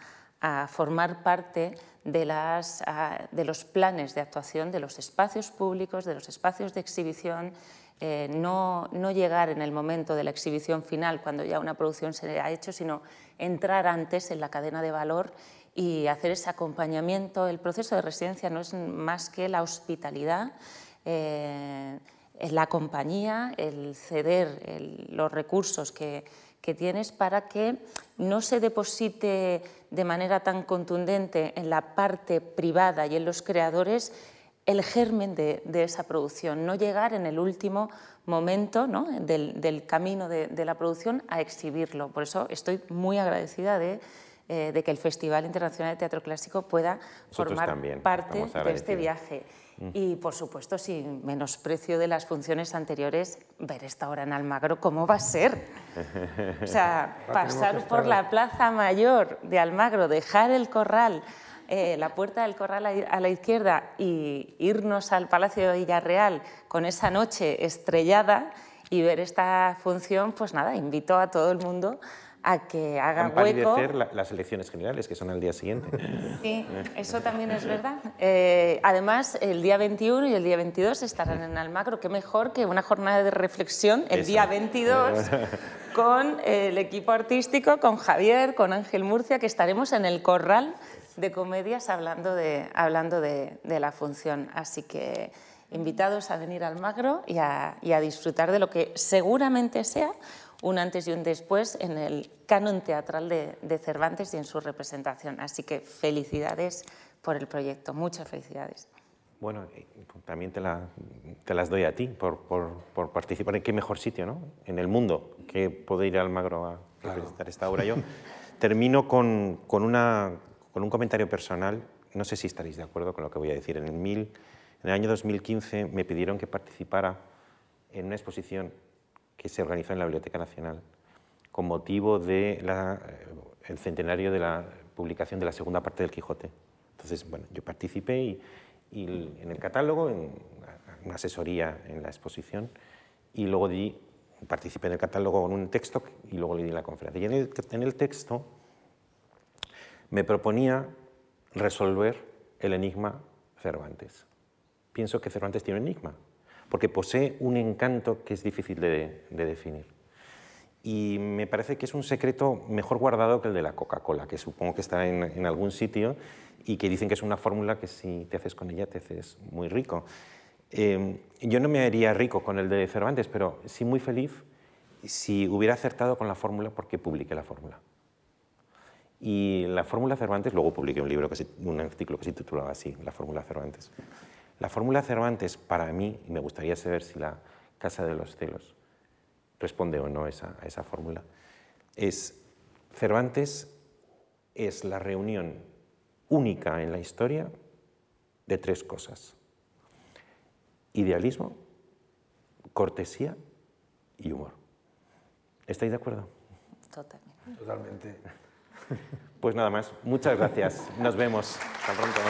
formar parte de, las, de, los planes de actuación de los espacios públicos, de los espacios de exhibición, eh, no, no, llegar en el momento de la exhibición final, cuando ya una producción se ha hecho, sino entrar antes en la cadena de valor y hacer ese acompañamiento. El proceso de residencia no es más que la hospitalidad. Eh, la compañía, el ceder los recursos que, tienes para que no se deposite de manera tan contundente en la parte privada y en los creadores el germen de, esa producción, no llegar en el último momento del, camino de, la producción a exhibirlo. Por eso estoy muy agradecida de, eh, que el Festival Internacional de Teatro Clásico pueda formar parte de este viaje. Y, por supuesto, sin menosprecio de las funciones anteriores, ver esta hora en Almagro, ¿cómo va a ser? O sea, pasar por la Plaza Mayor de Almagro, dejar el corral, eh, la puerta del corral a la izquierda y irnos al Palacio de Villarreal con esa noche estrellada y ver esta función, pues nada, invito a todo el mundo a que hagan hueco. las elecciones generales, que son al día siguiente. Sí, eso también es verdad. Eh, además, el día 21 y el día 22 estarán en Almagro. Qué mejor que una jornada de reflexión el día 22 con el equipo artístico, con Javier, con Ángel Murcia, que estaremos en el corral de comedias hablando de, hablando de, la función. Así que invitados a venir a Almagro y a, y a disfrutar de lo que seguramente sea un antes y un después en el canon teatral de, Cervantes y en su representación. Así que felicidades por el proyecto, muchas felicidades. Bueno, también te, las doy a ti por, participar en qué mejor sitio ¿no? en el mundo que poder ir al Magro a representar esta obra. Yo termino con, una, con, un comentario personal, no sé si estaréis de acuerdo con lo que voy a decir. En el, mil, en el año 2015 me pidieron que participara en una exposición que se organizó en la Biblioteca Nacional con motivo del de eh, centenario de la publicación de la segunda parte del Quijote. Entonces, bueno, yo participé y, en el catálogo, en una asesoría en la exposición, y luego di, participé en el catálogo con un texto y luego le di la conferencia. Y en el, en el texto me proponía resolver el enigma Cervantes. Pienso que Cervantes tiene un enigma, porque posee un encanto que es difícil de, definir. y me parece que es un secreto mejor guardado que el de la Coca-Cola, que supongo que está en, algún sitio y que dicen que es una fórmula que si te haces con ella te haces muy rico. Em, yo no me haría rico con el de Cervantes, pero sí muy feliz si hubiera acertado con la fórmula porque publiqué la fórmula. Y la fórmula Cervantes, luego publiqué un libro, que un artículo que se titulaba así, La fórmula Cervantes. La fórmula Cervantes, para mí, y me gustaría saber si la Casa de los Celos responde o no a esa, esa fórmula, es Cervantes es la reunión única en la historia de tres cosas. Idealismo, cortesía y humor. ¿Estáis de acuerdo? Totalmente. Totalmente. Pues nada más. Muchas gracias. Nos vemos. Hasta pronto.